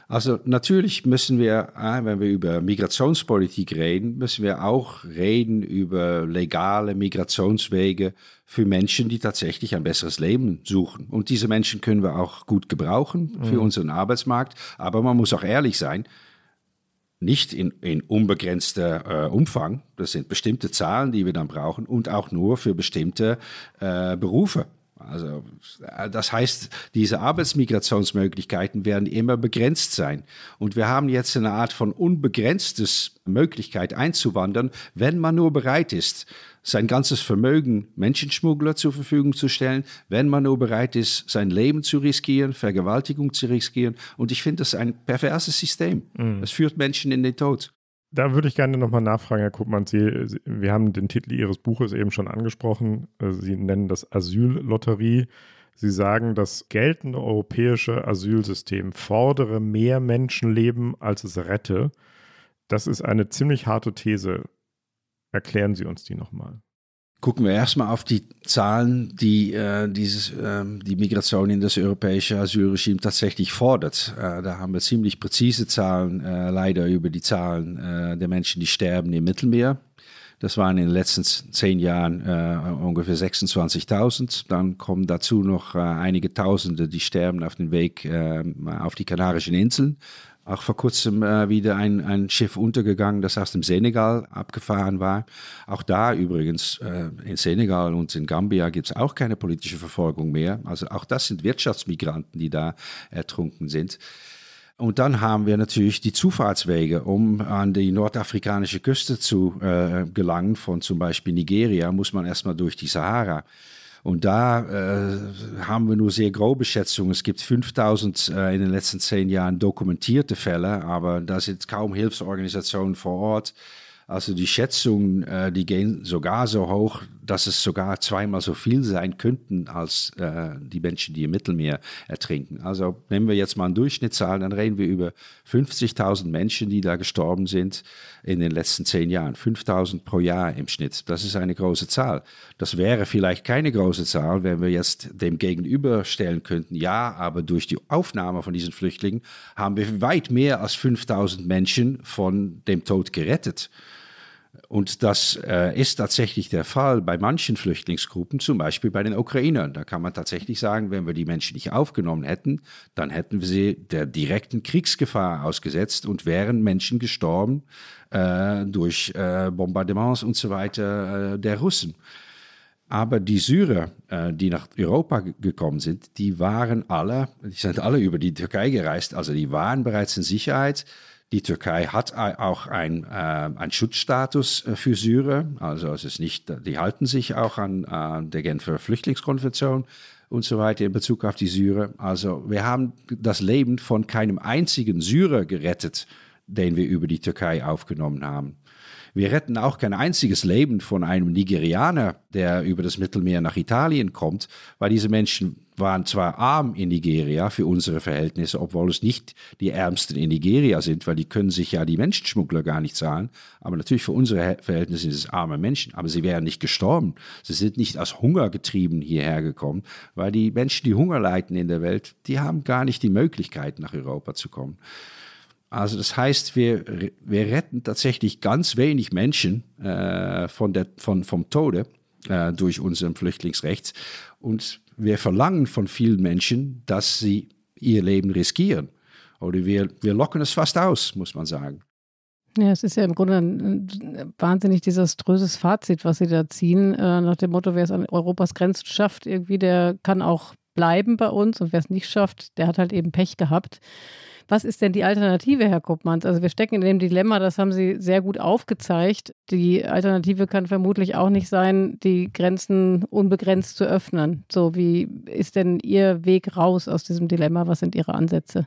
also natürlich müssen wir, äh, wenn wir über Migrationspolitik reden, müssen wir auch reden über legale Migrationswege für Menschen, die tatsächlich ein besseres Leben suchen. Und diese Menschen können wir auch gut gebrauchen für mhm. unseren Arbeitsmarkt. Aber man muss auch ehrlich sein, nicht in, in unbegrenzter äh, Umfang. Das sind bestimmte Zahlen, die wir dann brauchen und auch nur für bestimmte äh, Berufe. Also äh, das heißt, diese Arbeitsmigrationsmöglichkeiten werden immer begrenzt sein. Und wir haben jetzt eine Art von unbegrenztes Möglichkeit einzuwandern, wenn man nur bereit ist, sein ganzes Vermögen Menschenschmuggler zur Verfügung zu stellen, wenn man nur bereit ist, sein Leben zu riskieren, Vergewaltigung zu riskieren. Und ich finde das ein perverses System. Mhm. Es führt Menschen in den Tod. Da würde ich gerne nochmal nachfragen, Herr Kuppmann. Sie, wir haben den Titel Ihres Buches eben schon angesprochen. Sie nennen das Asyllotterie. Sie sagen, das geltende europäische Asylsystem fordere mehr Menschenleben, als es rette. Das ist eine ziemlich harte These. Erklären Sie uns die nochmal. Gucken wir erstmal auf die Zahlen, die äh, dieses, äh, die Migration in das europäische Asylregime tatsächlich fordert. Äh, da haben wir ziemlich präzise Zahlen, äh, leider über die Zahlen äh, der Menschen, die sterben im Mittelmeer. Das waren in den letzten zehn Jahren äh, ungefähr 26.000. Dann kommen dazu noch einige Tausende, die sterben auf dem Weg auf die Kanarischen Inseln. Auch vor kurzem äh, wieder ein, ein Schiff untergegangen, das aus dem Senegal abgefahren war. Auch da übrigens äh, in Senegal und in Gambia gibt es auch keine politische Verfolgung mehr. Also auch das sind Wirtschaftsmigranten, die da ertrunken sind. Und dann haben wir natürlich die Zufahrtswege, um an die nordafrikanische Küste zu äh, gelangen, von zum Beispiel Nigeria, muss man erstmal durch die Sahara. Und da äh, haben wir nur sehr grobe Schätzungen. Es gibt 5000 äh, in den letzten zehn Jahren dokumentierte Fälle, aber da sind kaum Hilfsorganisationen vor Ort. Also die Schätzungen, äh, die gehen sogar so hoch, dass es sogar zweimal so viel sein könnten als äh, die Menschen, die im Mittelmeer ertrinken. Also nehmen wir jetzt mal eine Durchschnittszahl, dann reden wir über 50.000 Menschen, die da gestorben sind in den letzten zehn Jahren. 5.000 pro Jahr im Schnitt. Das ist eine große Zahl. Das wäre vielleicht keine große Zahl, wenn wir jetzt dem gegenüberstellen könnten, ja, aber durch die Aufnahme von diesen Flüchtlingen haben wir weit mehr als 5.000 Menschen von dem Tod gerettet. Und das äh, ist tatsächlich der Fall bei manchen Flüchtlingsgruppen, zum Beispiel bei den Ukrainern. Da kann man tatsächlich sagen, wenn wir die Menschen nicht aufgenommen hätten, dann hätten wir sie der direkten Kriegsgefahr ausgesetzt und wären Menschen gestorben äh, durch äh, Bombardements und so weiter äh, der Russen. Aber die Syrer, äh, die nach Europa gekommen sind, die waren alle, die sind alle über die Türkei gereist, also die waren bereits in Sicherheit. Die Türkei hat auch ein, äh, einen Schutzstatus äh, für Syrer. Also es ist nicht, die halten sich auch an äh, der Genfer Flüchtlingskonvention und so weiter in Bezug auf die Syrer. Also wir haben das Leben von keinem einzigen Syrer gerettet, den wir über die Türkei aufgenommen haben. Wir retten auch kein einziges Leben von einem Nigerianer, der über das Mittelmeer nach Italien kommt, weil diese Menschen waren zwar arm in Nigeria für unsere Verhältnisse, obwohl es nicht die Ärmsten in Nigeria sind, weil die können sich ja die Menschenschmuggler gar nicht zahlen. Aber natürlich für unsere Verhältnisse sind es arme Menschen. Aber sie wären nicht gestorben. Sie sind nicht aus Hunger getrieben hierher gekommen, weil die Menschen, die Hunger leiden in der Welt, die haben gar nicht die Möglichkeit, nach Europa zu kommen. Also das heißt, wir, wir retten tatsächlich ganz wenig Menschen äh, von der, von, vom Tode äh, durch unser Flüchtlingsrecht. Und wir verlangen von vielen Menschen, dass sie ihr Leben riskieren. Oder wir, wir locken es fast aus, muss man sagen. Ja, es ist ja im Grunde ein wahnsinnig desaströses Fazit, was Sie da ziehen, äh, nach dem Motto, wer es an Europas Grenzen schafft, irgendwie, der kann auch bleiben bei uns und wer es nicht schafft, der hat halt eben Pech gehabt. Was ist denn die Alternative, Herr Kuppmanns? Also wir stecken in dem Dilemma, das haben Sie sehr gut aufgezeigt. Die Alternative kann vermutlich auch nicht sein, die Grenzen unbegrenzt zu öffnen. So, wie ist denn Ihr Weg raus aus diesem Dilemma? Was sind Ihre Ansätze?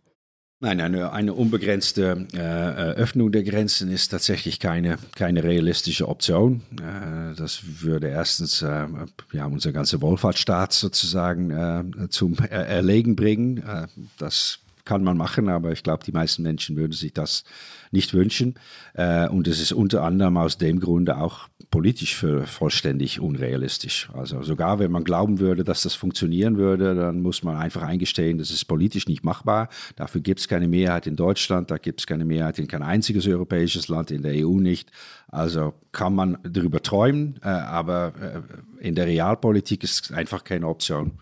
Nein, eine, eine unbegrenzte äh, Öffnung der Grenzen ist tatsächlich keine, keine realistische Option. Äh, das würde erstens äh, ja, unser ganzer Wohlfahrtsstaat sozusagen äh, zum Erlegen bringen. Äh, das kann man machen, aber ich glaube, die meisten Menschen würden sich das nicht wünschen. Äh, und es ist unter anderem aus dem Grunde auch politisch für vollständig unrealistisch. Also sogar wenn man glauben würde, dass das funktionieren würde, dann muss man einfach eingestehen, das ist politisch nicht machbar. Dafür gibt es keine Mehrheit in Deutschland, da gibt es keine Mehrheit in kein einziges europäisches Land, in der EU nicht. Also kann man darüber träumen, äh, aber äh, in der Realpolitik ist es einfach keine Option.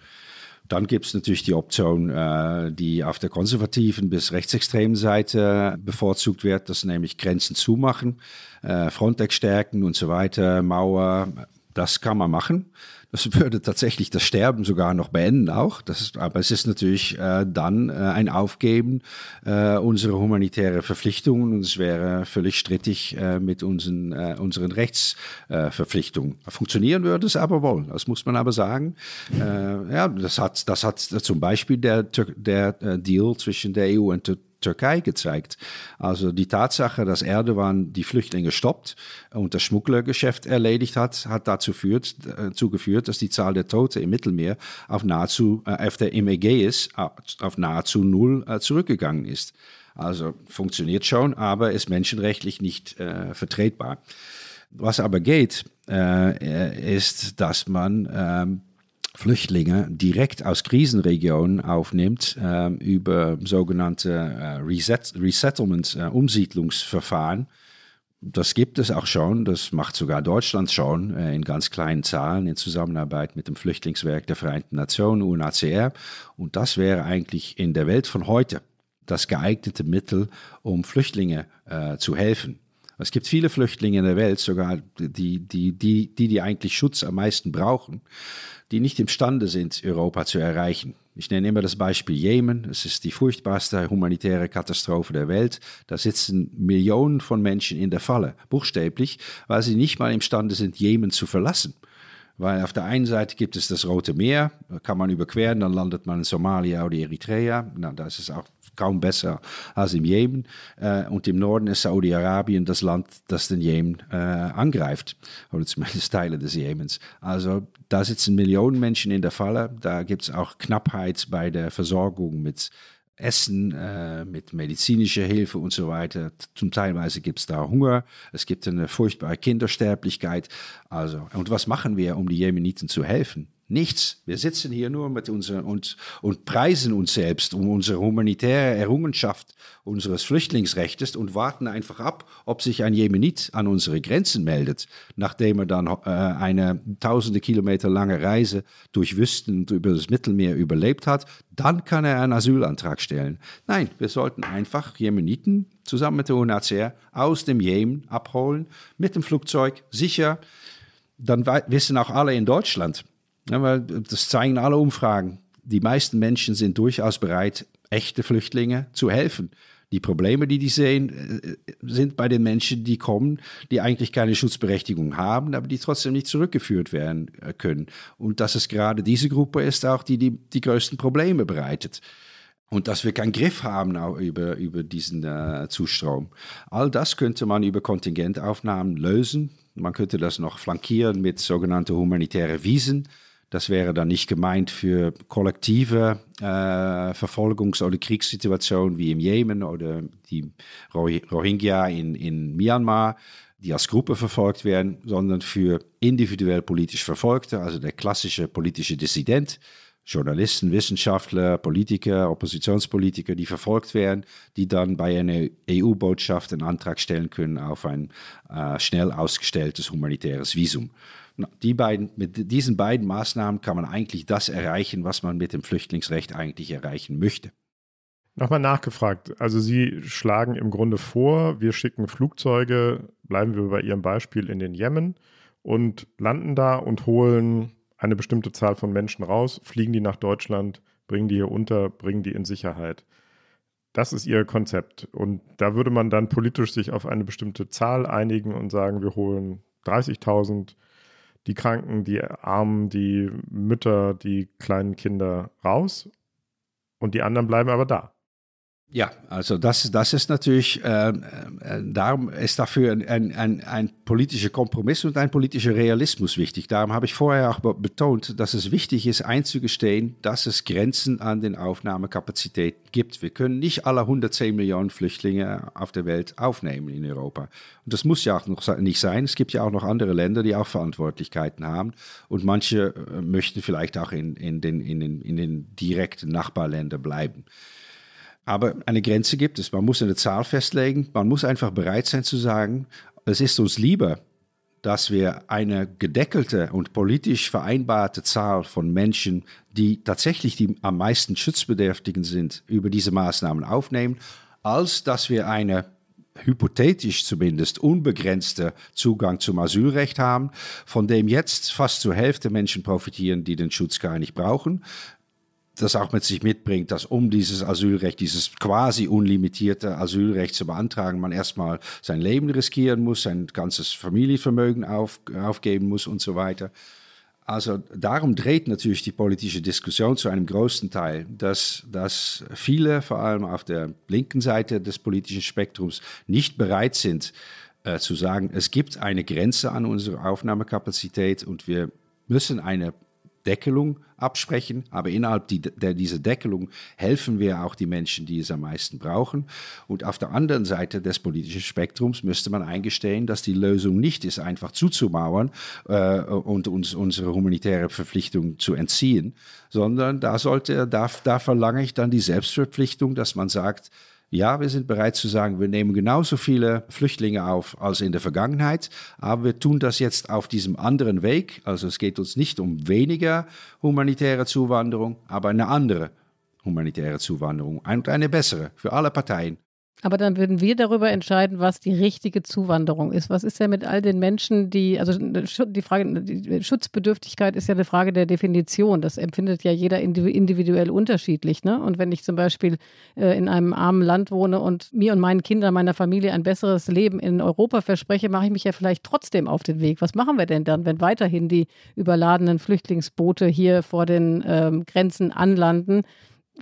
Dann gibt es natürlich die Option, äh, die auf der konservativen bis rechtsextremen Seite bevorzugt wird, das nämlich Grenzen zumachen, äh, Frontex stärken und so weiter, Mauer. Das kann man machen. Das würde tatsächlich das Sterben sogar noch beenden auch. Das, aber es ist natürlich äh, dann äh, ein Aufgeben äh, unserer humanitären Verpflichtungen und es wäre völlig strittig äh, mit unseren, äh, unseren Rechtsverpflichtungen. Funktionieren würde es aber wohl, das muss man aber sagen. Äh, ja, das hat, das hat zum Beispiel der, der Deal zwischen der EU und der Türkei gezeigt. Also die Tatsache, dass Erdogan die Flüchtlinge stoppt und das Schmugglergeschäft erledigt hat, hat dazu führt, äh, geführt, dass die Zahl der Toten im Mittelmeer auf nahezu, äh, auf der, im Ägäis auf nahezu null äh, zurückgegangen ist. Also funktioniert schon, aber ist menschenrechtlich nicht äh, vertretbar. Was aber geht, äh, ist, dass man ähm, Flüchtlinge direkt aus Krisenregionen aufnimmt äh, über sogenannte äh, Reset Resettlement, äh, Umsiedlungsverfahren. Das gibt es auch schon, das macht sogar Deutschland schon äh, in ganz kleinen Zahlen in Zusammenarbeit mit dem Flüchtlingswerk der Vereinten Nationen, UNHCR. Und das wäre eigentlich in der Welt von heute das geeignete Mittel, um Flüchtlinge äh, zu helfen. Es gibt viele Flüchtlinge in der Welt, sogar die, die, die, die, die eigentlich Schutz am meisten brauchen die nicht imstande sind, Europa zu erreichen. Ich nenne immer das Beispiel Jemen. Es ist die furchtbarste humanitäre Katastrophe der Welt. Da sitzen Millionen von Menschen in der Falle, buchstäblich, weil sie nicht mal imstande sind, Jemen zu verlassen. Weil auf der einen Seite gibt es das Rote Meer, kann man überqueren, dann landet man in Somalia oder Eritrea. Na, da ist es auch kaum besser als im Jemen. Äh, und im Norden ist Saudi-Arabien das Land, das den Jemen äh, angreift, oder zumindest Teile des Jemens. Also da sitzen Millionen Menschen in der Falle. Da gibt es auch Knappheit bei der Versorgung mit Essen, äh, mit medizinischer Hilfe und so weiter. Zum Teilweise gibt es da Hunger. Es gibt eine furchtbare Kindersterblichkeit. Also, und was machen wir, um die Jemeniten zu helfen? Nichts. Wir sitzen hier nur mit unseren und, und preisen uns selbst um unsere humanitäre Errungenschaft unseres Flüchtlingsrechts und warten einfach ab, ob sich ein Jemenit an unsere Grenzen meldet, nachdem er dann äh, eine tausende Kilometer lange Reise durch Wüsten und über das Mittelmeer überlebt hat. Dann kann er einen Asylantrag stellen. Nein, wir sollten einfach Jemeniten zusammen mit der UNHCR aus dem Jemen abholen, mit dem Flugzeug, sicher. Dann wissen auch alle in Deutschland, ja, weil das zeigen alle Umfragen. Die meisten Menschen sind durchaus bereit, echte Flüchtlinge zu helfen. Die Probleme, die die sehen, äh, sind bei den Menschen, die kommen, die eigentlich keine Schutzberechtigung haben, aber die trotzdem nicht zurückgeführt werden äh, können. Und dass es gerade diese Gruppe ist, auch die die, die größten Probleme bereitet. Und dass wir keinen Griff haben über, über diesen äh, Zustrom. All das könnte man über Kontingentaufnahmen lösen. Man könnte das noch flankieren mit sogenannten humanitären Wiesen das wäre dann nicht gemeint für kollektive äh, Verfolgungs- oder Kriegssituationen wie im Jemen oder die Rohingya in, in Myanmar, die als Gruppe verfolgt werden, sondern für individuell politisch Verfolgte, also der klassische politische Dissident, Journalisten, Wissenschaftler, Politiker, Oppositionspolitiker, die verfolgt werden, die dann bei einer EU-Botschaft einen Antrag stellen können auf ein äh, schnell ausgestelltes humanitäres Visum. Die beiden, mit diesen beiden Maßnahmen kann man eigentlich das erreichen, was man mit dem Flüchtlingsrecht eigentlich erreichen möchte. Nochmal nachgefragt. Also Sie schlagen im Grunde vor, wir schicken Flugzeuge, bleiben wir bei Ihrem Beispiel in den Jemen und landen da und holen eine bestimmte Zahl von Menschen raus, fliegen die nach Deutschland, bringen die hier unter, bringen die in Sicherheit. Das ist Ihr Konzept. Und da würde man dann politisch sich auf eine bestimmte Zahl einigen und sagen, wir holen 30.000 die Kranken, die Armen, die Mütter, die kleinen Kinder raus und die anderen bleiben aber da. Ja, also das, das ist natürlich, äh, äh, darum ist dafür ein, ein, ein, ein, politischer Kompromiss und ein politischer Realismus wichtig. Darum habe ich vorher auch betont, dass es wichtig ist, einzugestehen, dass es Grenzen an den Aufnahmekapazitäten gibt. Wir können nicht alle 110 Millionen Flüchtlinge auf der Welt aufnehmen in Europa. Und das muss ja auch noch nicht sein. Es gibt ja auch noch andere Länder, die auch Verantwortlichkeiten haben. Und manche äh, möchten vielleicht auch in, in, den, in, den, in den direkten Nachbarländern bleiben. Aber eine Grenze gibt es. Man muss eine Zahl festlegen. Man muss einfach bereit sein zu sagen, es ist uns lieber, dass wir eine gedeckelte und politisch vereinbarte Zahl von Menschen, die tatsächlich die am meisten Schutzbedürftigen sind, über diese Maßnahmen aufnehmen, als dass wir eine hypothetisch zumindest unbegrenzte Zugang zum Asylrecht haben, von dem jetzt fast zur Hälfte Menschen profitieren, die den Schutz gar nicht brauchen das auch mit sich mitbringt, dass um dieses Asylrecht, dieses quasi unlimitierte Asylrecht zu beantragen, man erstmal sein Leben riskieren muss, sein ganzes Familienvermögen auf, aufgeben muss und so weiter. Also darum dreht natürlich die politische Diskussion zu einem großen Teil, dass, dass viele, vor allem auf der linken Seite des politischen Spektrums, nicht bereit sind äh, zu sagen, es gibt eine Grenze an unserer Aufnahmekapazität und wir müssen eine Deckelung absprechen, aber innerhalb die, der, dieser Deckelung helfen wir auch die Menschen, die es am meisten brauchen. Und auf der anderen Seite des politischen Spektrums müsste man eingestehen, dass die Lösung nicht ist, einfach zuzumauern äh, und uns unsere humanitäre Verpflichtung zu entziehen, sondern da sollte, da, da verlange ich dann die Selbstverpflichtung, dass man sagt, ja, wir sind bereit zu sagen, wir nehmen genauso viele Flüchtlinge auf als in der Vergangenheit, aber wir tun das jetzt auf diesem anderen Weg. Also es geht uns nicht um weniger humanitäre Zuwanderung, aber eine andere humanitäre Zuwanderung und eine bessere für alle Parteien. Aber dann würden wir darüber entscheiden, was die richtige Zuwanderung ist. Was ist denn mit all den Menschen, die, also die Frage, die Schutzbedürftigkeit ist ja eine Frage der Definition. Das empfindet ja jeder individuell unterschiedlich. Ne? Und wenn ich zum Beispiel äh, in einem armen Land wohne und mir und meinen Kindern, meiner Familie ein besseres Leben in Europa verspreche, mache ich mich ja vielleicht trotzdem auf den Weg. Was machen wir denn dann, wenn weiterhin die überladenen Flüchtlingsboote hier vor den ähm, Grenzen anlanden?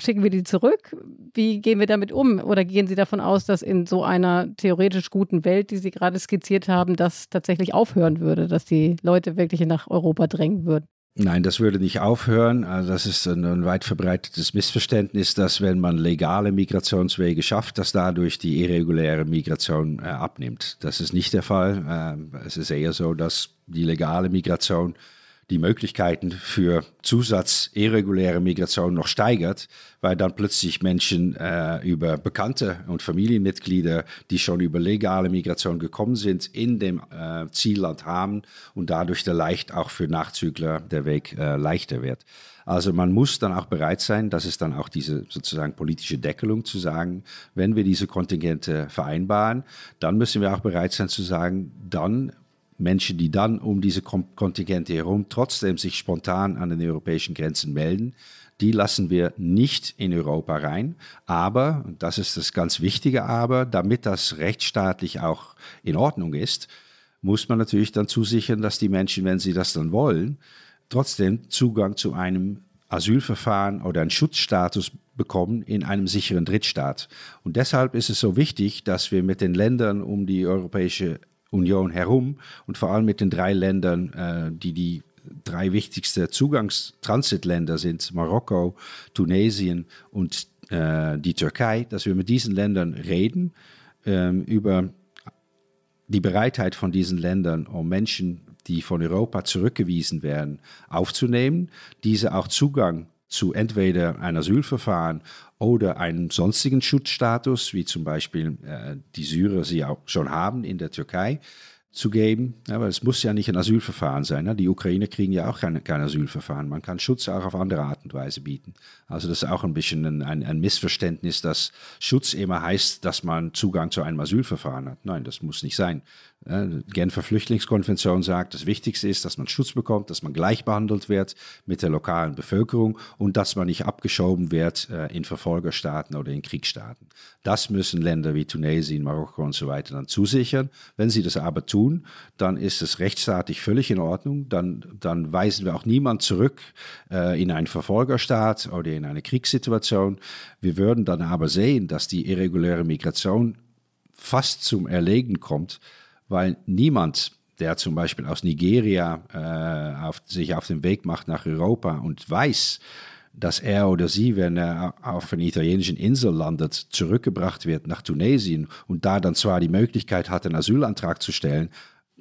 Schicken wir die zurück? Wie gehen wir damit um? Oder gehen Sie davon aus, dass in so einer theoretisch guten Welt, die Sie gerade skizziert haben, das tatsächlich aufhören würde, dass die Leute wirklich nach Europa drängen würden? Nein, das würde nicht aufhören. Also das ist ein, ein, weit verbreitetes Missverständnis, dass wenn man legale Migrationswege schafft, dass dadurch die irreguläre Migration äh, abnimmt. Das ist nicht der Fall. Äh, es ist eher so, dass die legale Migration die Möglichkeiten für Zusatz irreguläre Migration noch steigert, weil dann plötzlich Menschen äh, über Bekannte und Familienmitglieder, die schon über legale Migration gekommen sind, in dem äh, Zielland haben und dadurch der leicht auch für Nachzügler der Weg äh, leichter wird. Also man muss dann auch bereit sein, das ist dann auch diese sozusagen politische Deckelung zu sagen, wenn wir diese Kontingente vereinbaren, dann müssen wir auch bereit sein zu sagen, dann Menschen, die dann um diese Kontingente herum trotzdem sich spontan an den europäischen Grenzen melden, die lassen wir nicht in Europa rein. Aber, und das ist das ganz wichtige Aber, damit das rechtsstaatlich auch in Ordnung ist, muss man natürlich dann zusichern, dass die Menschen, wenn sie das dann wollen, trotzdem Zugang zu einem Asylverfahren oder einen Schutzstatus bekommen in einem sicheren Drittstaat. Und deshalb ist es so wichtig, dass wir mit den Ländern um die Europäische Union herum und vor allem mit den drei Ländern, äh, die die drei wichtigsten Zugangstransitländer sind, Marokko, Tunesien und äh, die Türkei, dass wir mit diesen Ländern reden äh, über die Bereitheit von diesen Ländern, um Menschen, die von Europa zurückgewiesen werden, aufzunehmen, diese auch Zugang zu entweder ein Asylverfahren oder einen sonstigen Schutzstatus, wie zum Beispiel äh, die Syrer sie auch schon haben in der Türkei, zu geben. Aber es muss ja nicht ein Asylverfahren sein. Ne? Die Ukrainer kriegen ja auch kein, kein Asylverfahren. Man kann Schutz auch auf andere Art und Weise bieten. Also das ist auch ein bisschen ein, ein, ein, Missverständnis, dass Schutz immer heißt, dass man Zugang zu einem Asylverfahren hat. Nein, das muss nicht sein. Genfer Flüchtlingskonvention sagt, das Wichtigste ist, dass man Schutz bekommt, dass man gleich behandelt wird mit der lokalen Bevölkerung und dass man nicht abgeschoben wird äh, in Verfolgerstaaten oder in Kriegsstaaten. Das müssen Länder wie Tunesien, Marokko und so weiter dann zusichern. Wenn sie das aber tun, dann ist es rechtsstaatlich völlig in Ordnung. Dann, dann weisen wir auch niemand zurück äh, in einen Verfolgerstaat oder in eine Kriegssituation. Wir würden dann aber sehen, dass die irreguläre Migration fast zum Erlegen kommt, weil niemand der zum Beispiel aus Nigeria äh, auf, sich auf den Weg macht nach Europa und weiß, dass er oder sie, wenn er auf einer italienischen Insel landet, zurückgebracht wird nach Tunesien und da dann zwar die Möglichkeit hat, einen Asylantrag zu stellen,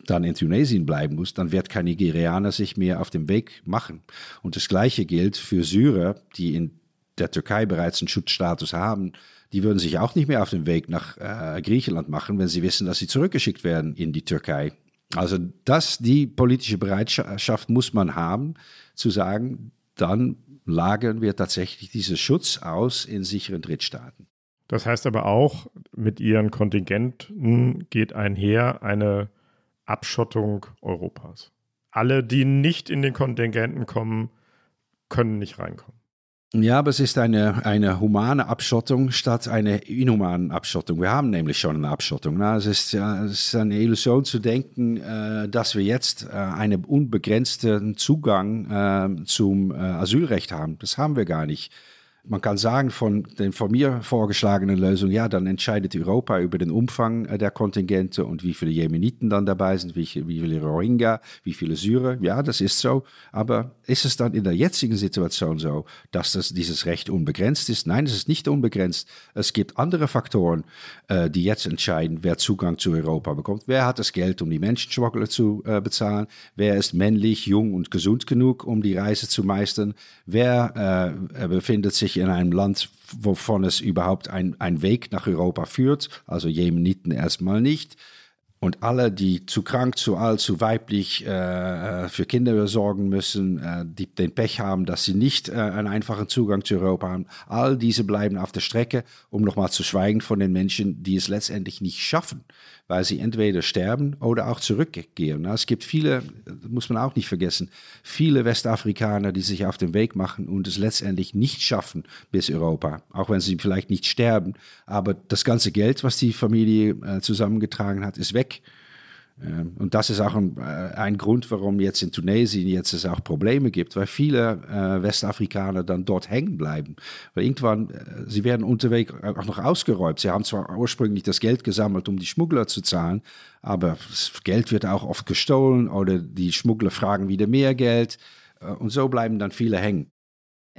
dann in Tunesien bleiben muss, dann wird kein Nigerianer sich mehr auf den Weg machen. Und das Gleiche gilt für Syrer, die in der Türkei bereits einen Schutzstatus haben. Die würden sich auch nicht mehr auf den Weg nach äh, Griechenland machen, wenn sie wissen, dass sie zurückgeschickt werden in die Türkei. Also das, die politische Bereitschaft muss man haben, zu sagen, dann lagern wir tatsächlich diesen Schutz aus in sicheren Drittstaaten. Das heißt aber auch, mit ihren Kontingenten geht einher eine Abschottung Europas. Alle, die nicht in den Kontingenten kommen, können nicht reinkommen. Ja, aber es ist eine, eine humane Abschottung statt einer inhumanen Abschottung. Wir haben nämlich schon eine Abschottung. Na, es, ist, ja, es ist eine Illusion zu denken, äh, dass wir jetzt äh, einen unbegrenzten Zugang äh, zum äh, Asylrecht haben. Das haben wir gar nicht man kann sagen von den von mir vorgeschlagenen Lösungen, ja, dann entscheidet Europa über den Umfang äh, der Kontingente und wie viele Jemeniten dann dabei sind, wie, wie viele Rohingya, wie viele Syrer. Ja, das ist so. Aber ist es dann in der jetzigen Situation so, dass das, dieses Recht unbegrenzt ist? Nein, es ist nicht unbegrenzt. Es gibt andere Faktoren, äh, die jetzt entscheiden, wer Zugang zu Europa bekommt. Wer hat das Geld, um die Menschenschmuggler zu äh, bezahlen? Wer ist männlich, jung und gesund genug, um die Reise zu meistern? Wer äh, befindet sich in einem Land, wovon es überhaupt ein, ein Weg nach Europa führt, also Jemeniten erstmal nicht. Und alle, die zu krank, zu alt, zu weiblich äh, äh, für Kinder sorgen müssen, äh, die den Pech haben, dass sie nicht äh, einen einfachen Zugang zu Europa haben, all diese bleiben auf der Strecke, um nochmal zu schweigen von den Menschen, die es letztendlich nicht schaffen, weil sie entweder sterben oder auch zurückgehen. Es gibt viele, muss man auch nicht vergessen, viele Westafrikaner, die sich auf den Weg machen und es letztendlich nicht schaffen bis Europa, auch wenn sie vielleicht nicht sterben. Aber das ganze Geld, was die Familie äh, zusammengetragen hat, ist weg. Ähm, und das ist auch ein, äh, ein, Grund, warum jetzt in Tunesien jetzt es auch Probleme gibt, weil viele äh, Westafrikaner dann dort hängen bleiben. Weil irgendwann, äh, sie werden unterwegs auch noch ausgeräumt. Sie haben zwar ursprünglich das Geld gesammelt, um die Schmuggler zu zahlen, aber das Geld wird auch oft gestohlen oder die Schmuggler fragen wieder mehr Geld. Äh, und so bleiben dann viele hängen.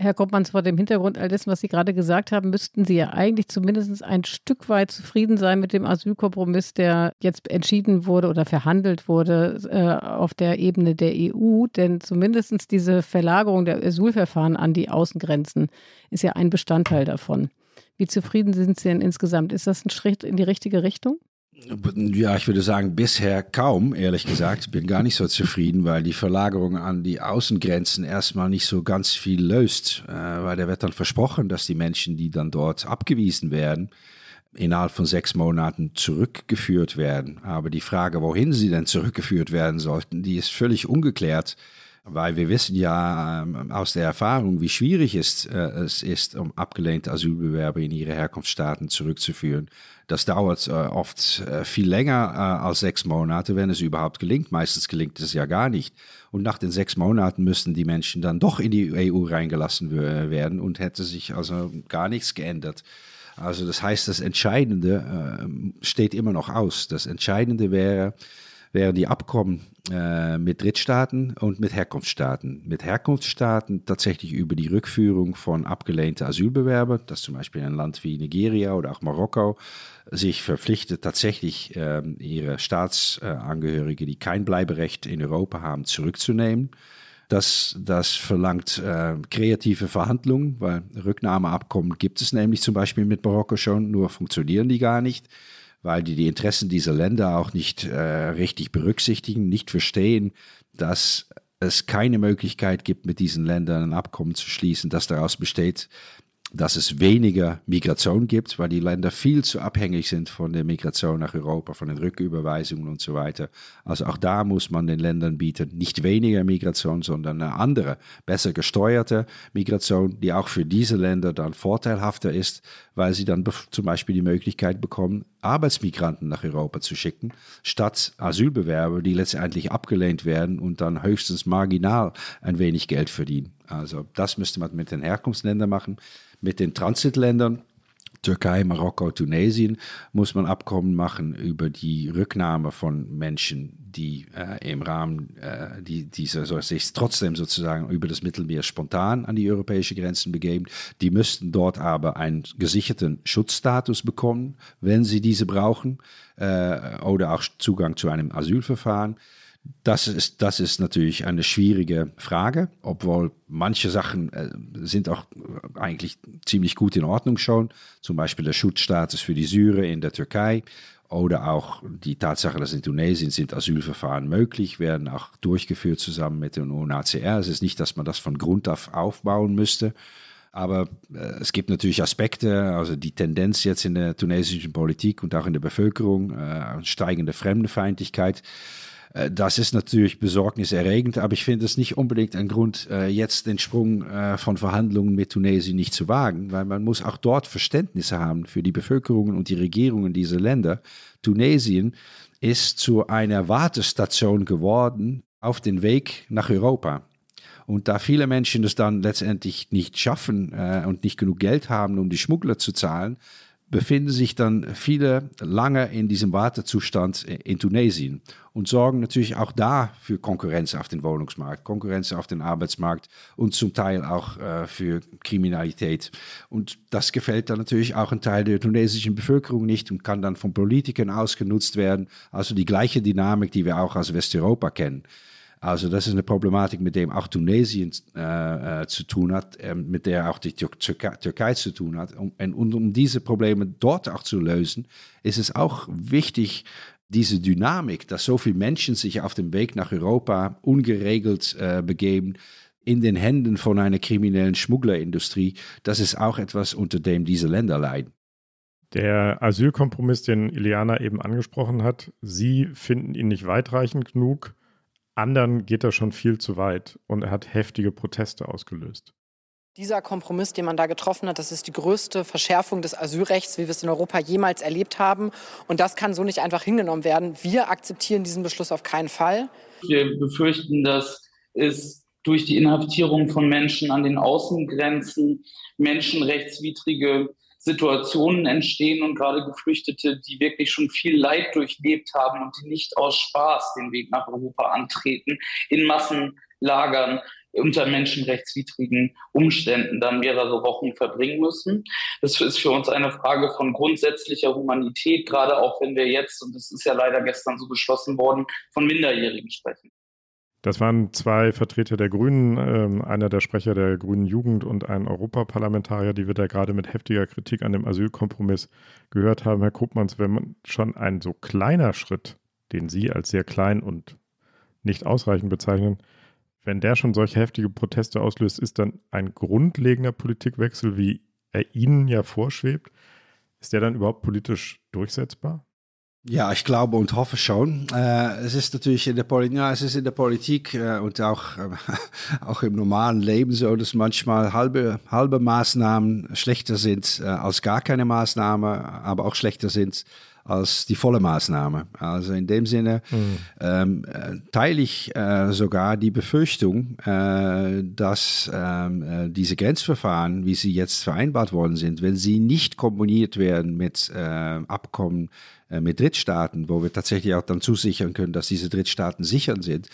Herr Koppmanns, vor dem Hintergrund all dessen, was Sie gerade gesagt haben, müssten Sie ja eigentlich zumindest ein Stück weit zufrieden sein mit dem Asylkompromiss, der jetzt entschieden wurde oder verhandelt wurde äh, auf der Ebene der EU. Denn zumindest diese Verlagerung der Asylverfahren an die Außengrenzen ist ja ein Bestandteil davon. Wie zufrieden sind Sie denn insgesamt? Ist das ein Schritt in die richtige Richtung? Ja, ich würde sagen, bisher kaum, ehrlich gesagt. Ich bin gar nicht so zufrieden, weil die Verlagerung an die Außengrenzen erstmal nicht so ganz viel löst. Äh, weil da wird dann versprochen, dass die Menschen, die dann dort abgewiesen werden, innerhalb von sechs Monaten zurückgeführt werden. Aber die Frage, wohin sie denn zurückgeführt werden sollten, die ist völlig ungeklärt. Weil wir wissen ja ähm, aus der Erfahrung, wie schwierig es, äh, es ist, um abgelehnte Asylbewerber in ihre Herkunftsstaaten zurückzuführen. Das dauert äh, oft äh, viel länger äh, als sechs Monate, wenn es überhaupt gelingt. Meistens gelingt es ja gar nicht. Und nach den sechs Monaten müssten die Menschen dann doch in die EU reingelassen werden und hätte sich also gar nichts geändert. Also das heißt, das Entscheidende äh, steht immer noch aus. Das Entscheidende wäre, wären die Abkommen äh, mit Drittstaaten und mit Herkunftsstaaten. Mit Herkunftsstaaten tatsächlich über die Rückführung von abgelehnten Asylbewerbern, dass zum Beispiel ein Land wie Nigeria oder auch Marokko sich verpflichtet, tatsächlich äh, ihre Staatsangehörige, die kein Bleiberecht in Europa haben, zurückzunehmen. Das, das verlangt äh, kreative Verhandlungen, weil Rücknahmeabkommen gibt es nämlich zum Beispiel mit Marokko schon, nur funktionieren die gar nicht weil die die Interessen dieser Länder auch nicht äh, richtig berücksichtigen, nicht verstehen, dass es keine Möglichkeit gibt, mit diesen Ländern ein Abkommen zu schließen, das daraus besteht, dass es weniger Migration gibt, weil die Länder viel zu abhängig sind von der Migration nach Europa, von den Rücküberweisungen und so weiter. Also auch da muss man den Ländern bieten, nicht weniger Migration, sondern eine andere, besser gesteuerte Migration, die auch für diese Länder dann vorteilhafter ist, weil sie dann zum Beispiel die Möglichkeit bekommen, Arbeitsmigranten nach Europa zu schicken, statt Asylbewerber, die letztendlich abgelehnt werden und dann höchstens marginal ein wenig Geld verdienen. Also das müsste man mit den Herkunftsländern machen. Mit den Transitländern, Türkei, Marokko, Tunesien, muss man Abkommen machen über die Rücknahme von Menschen, die äh, im Rahmen äh, die, dieser, so, sich trotzdem sozusagen über das Mittelmeer spontan an die europäischen Grenzen begeben. Die müssten dort aber einen gesicherten Schutzstatus bekommen, wenn sie diese brauchen, äh, oder auch Zugang zu einem Asylverfahren. Das ist, das ist natürlich eine schwierige Frage, obwohl manche Sachen äh, sind auch eigentlich ziemlich gut in Ordnung schon. Zum Beispiel der Schutzstatus für die Syrer in der Türkei oder auch die Tatsache, dass in Tunesien sind Asylverfahren möglich, werden auch durchgeführt zusammen mit dem UNHCR. Es ist nicht, dass man das von Grund auf aufbauen müsste. Aber äh, es gibt natürlich Aspekte, also die Tendenz jetzt in der tunesischen Politik und auch in der Bevölkerung, äh, steigende Fremdenfeindlichkeit. Äh, das ist natürlich besorgniserregend, aber ich finde es nicht unbedingt ein Grund, äh, jetzt den Sprung äh, von Verhandlungen mit Tunesien nicht zu wagen, weil man muss auch dort Verständnis haben für die Bevölkerungen und die Regierungen dieser Länder. Tunesien ist zu einer Wartestation geworden auf den Weg nach Europa. Und da viele Menschen es dann letztendlich nicht schaffen äh, und nicht genug Geld haben, um die Schmuggler zu zahlen, befinden sich dann viele lange in diesem Wartezustand in Tunesien und sorgen natürlich auch da für Konkurrenz auf den Wohnungsmarkt, Konkurrenz auf den Arbeitsmarkt und zum Teil auch äh, für Kriminalität. Und das gefällt dann natürlich auch ein Teil der tunesischen Bevölkerung nicht und kann dann von Politikern ausgenutzt werden. Also die gleiche Dynamik, die wir auch aus Westeuropa kennen. Also das ist eine Problematik, mit dem auch Tunesien äh, äh, zu tun hat, äh, mit der auch die Türkei, Türkei zu tun hat. Und, und um diese Probleme dort auch zu lösen, ist es auch wichtig, diese Dynamik, dass so viele Menschen sich auf dem Weg nach Europa ungeregelt äh, begeben, in den Händen von einer kriminellen Schmugglerindustrie, das ist auch etwas, unter dem diese Länder leiden. Der Asylkompromiss, den Ileana eben angesprochen hat, Sie finden ihn nicht weitreichend genug anderen geht er schon viel zu weit und er hat heftige Proteste ausgelöst. Dieser Kompromiss, den man da getroffen hat, das ist die größte Verschärfung des Asylrechts, wie wir es in Europa jemals erlebt haben. Und das kann so nicht einfach hingenommen werden. Wir akzeptieren diesen Beschluss auf keinen Fall. Wir befürchten, dass es durch die Inhaftierung von Menschen an den Außengrenzen menschenrechtswidrige Situationen entstehen und gerade Geflüchtete, die wirklich schon viel Leid durchlebt haben und die nicht aus Spaß den Weg nach Europa antreten, in Massenlagern unter menschenrechtswidrigen Umständen dann mehrere Wochen verbringen müssen. Das ist für uns eine Frage von grundsätzlicher Humanität, gerade auch wenn wir jetzt, und das ist ja leider gestern so beschlossen worden, von Minderjährigen sprechen. Das waren zwei Vertreter der Grünen, äh, einer der Sprecher der Grünen Jugend und ein Europaparlamentarier, die wir da gerade mit heftiger Kritik an dem Asylkompromiss gehört haben. Herr Kopmanns, wenn man schon ein so kleiner Schritt, den Sie als sehr klein und nicht ausreichend bezeichnen, wenn der schon solche heftige Proteste auslöst, ist dann ein grundlegender Politikwechsel, wie er Ihnen ja vorschwebt, ist der dann überhaupt politisch durchsetzbar? Ja, ich glaube und hoffe schon. Äh, es ist natürlich in der, Poli ja, es ist in der Politik äh, und auch, äh, auch im normalen Leben so, dass manchmal halbe, halbe Maßnahmen schlechter sind äh, als gar keine Maßnahme, aber auch schlechter sind als die volle Maßnahme. Also in dem Sinne mhm. ähm, äh, teile ich äh, sogar die Befürchtung, äh, dass ähm, äh, diese Grenzverfahren, wie sie jetzt vereinbart worden sind, wenn sie nicht kombiniert werden mit äh, Abkommen äh, mit Drittstaaten, wo wir tatsächlich auch dann zusichern können, dass diese Drittstaaten sicher sind,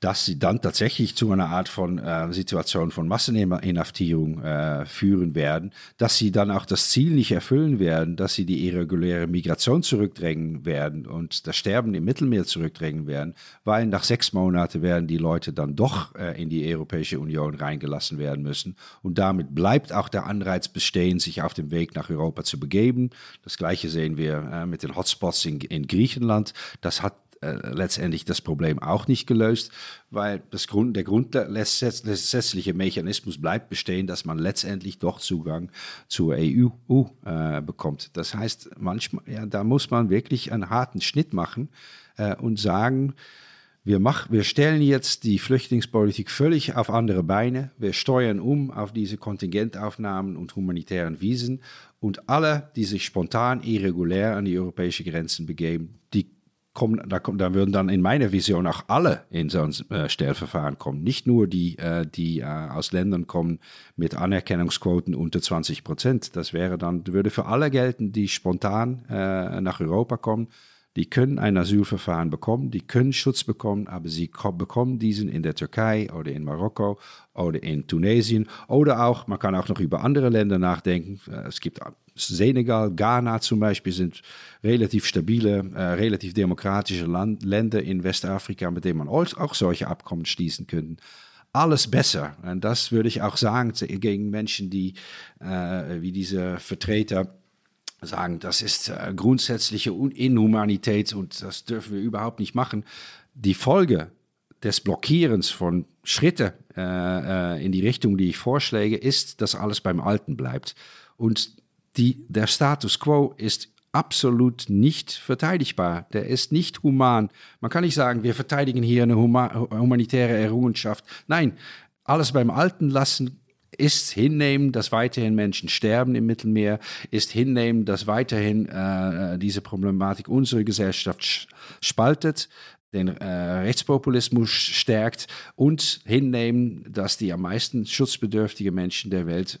dass sie dann tatsächlich zu einer Art von äh, Situation von Masseninhaftierung äh, führen werden, dass sie dann auch das Ziel nicht erfüllen werden, dass sie die irreguläre Migration zurückdrängen werden und das Sterben im Mittelmeer zurückdrängen werden, weil nach sechs Monaten werden die Leute dann doch äh, in die Europäische Union reingelassen werden müssen. Und damit bleibt auch der Anreiz bestehen, sich auf dem Weg nach Europa zu begeben. Das gleiche sehen wir äh, mit den Hotspots in, in Griechenland. Das hat äh, letztendlich das Problem auch nicht gelöst, weil das Grund, der grundsätzliche Mechanismus bleibt bestehen, dass man letztendlich doch Zugang zur EU äh, bekommt. Das heißt, manchmal, ja, da muss man wirklich einen harten Schnitt machen äh, und sagen, wir, mach, wir stellen jetzt die Flüchtlingspolitik völlig auf andere Beine. Wir steuern um auf diese Kontingentaufnahmen und humanitären Wiesen. Und alle, die sich spontan irregulär an die europäischen Grenzen begeben, die kommen, da, da würden dann in meiner Vision auch alle in so ein äh, Stellverfahren kommen. Nicht nur die, äh, die äh, aus Ländern kommen mit Anerkennungsquoten unter 20 Prozent. Das wäre dann, würde für alle gelten, die spontan äh, nach Europa kommen die können ein Asylverfahren bekommen, die können Schutz bekommen, aber sie bekommen diesen in der Türkei oder in Marokko oder in Tunesien oder auch, man kann auch noch über andere Länder nachdenken. Äh, es gibt Senegal, Ghana zum Beispiel sind relativ stabile, äh, relativ demokratische Land Länder in Westafrika, mit denen man auch solche Abkommen schließen könnte alles besser. Und das würde ich auch sagen gegen Menschen, die äh, wie diese Vertreter sagen, das ist äh, grundsätzliche Inhumanität und das dürfen wir überhaupt nicht machen. Die Folge des Blockierens von Schritten äh, äh, in die Richtung, die ich vorschläge, ist, dass alles beim Alten bleibt. Und die, der Status quo ist absolut nicht verteidigbar. Der ist nicht human. Man kann nicht sagen, wir verteidigen hier eine humanitäre Errungenschaft. Nein, alles beim Alten lassen ist hinnehmen, dass weiterhin Menschen sterben im Mittelmeer, ist hinnehmen, dass weiterhin äh, diese Problematik unsere Gesellschaft spaltet, den äh, Rechtspopulismus stärkt und hinnehmen, dass die am meisten schutzbedürftigen Menschen der Welt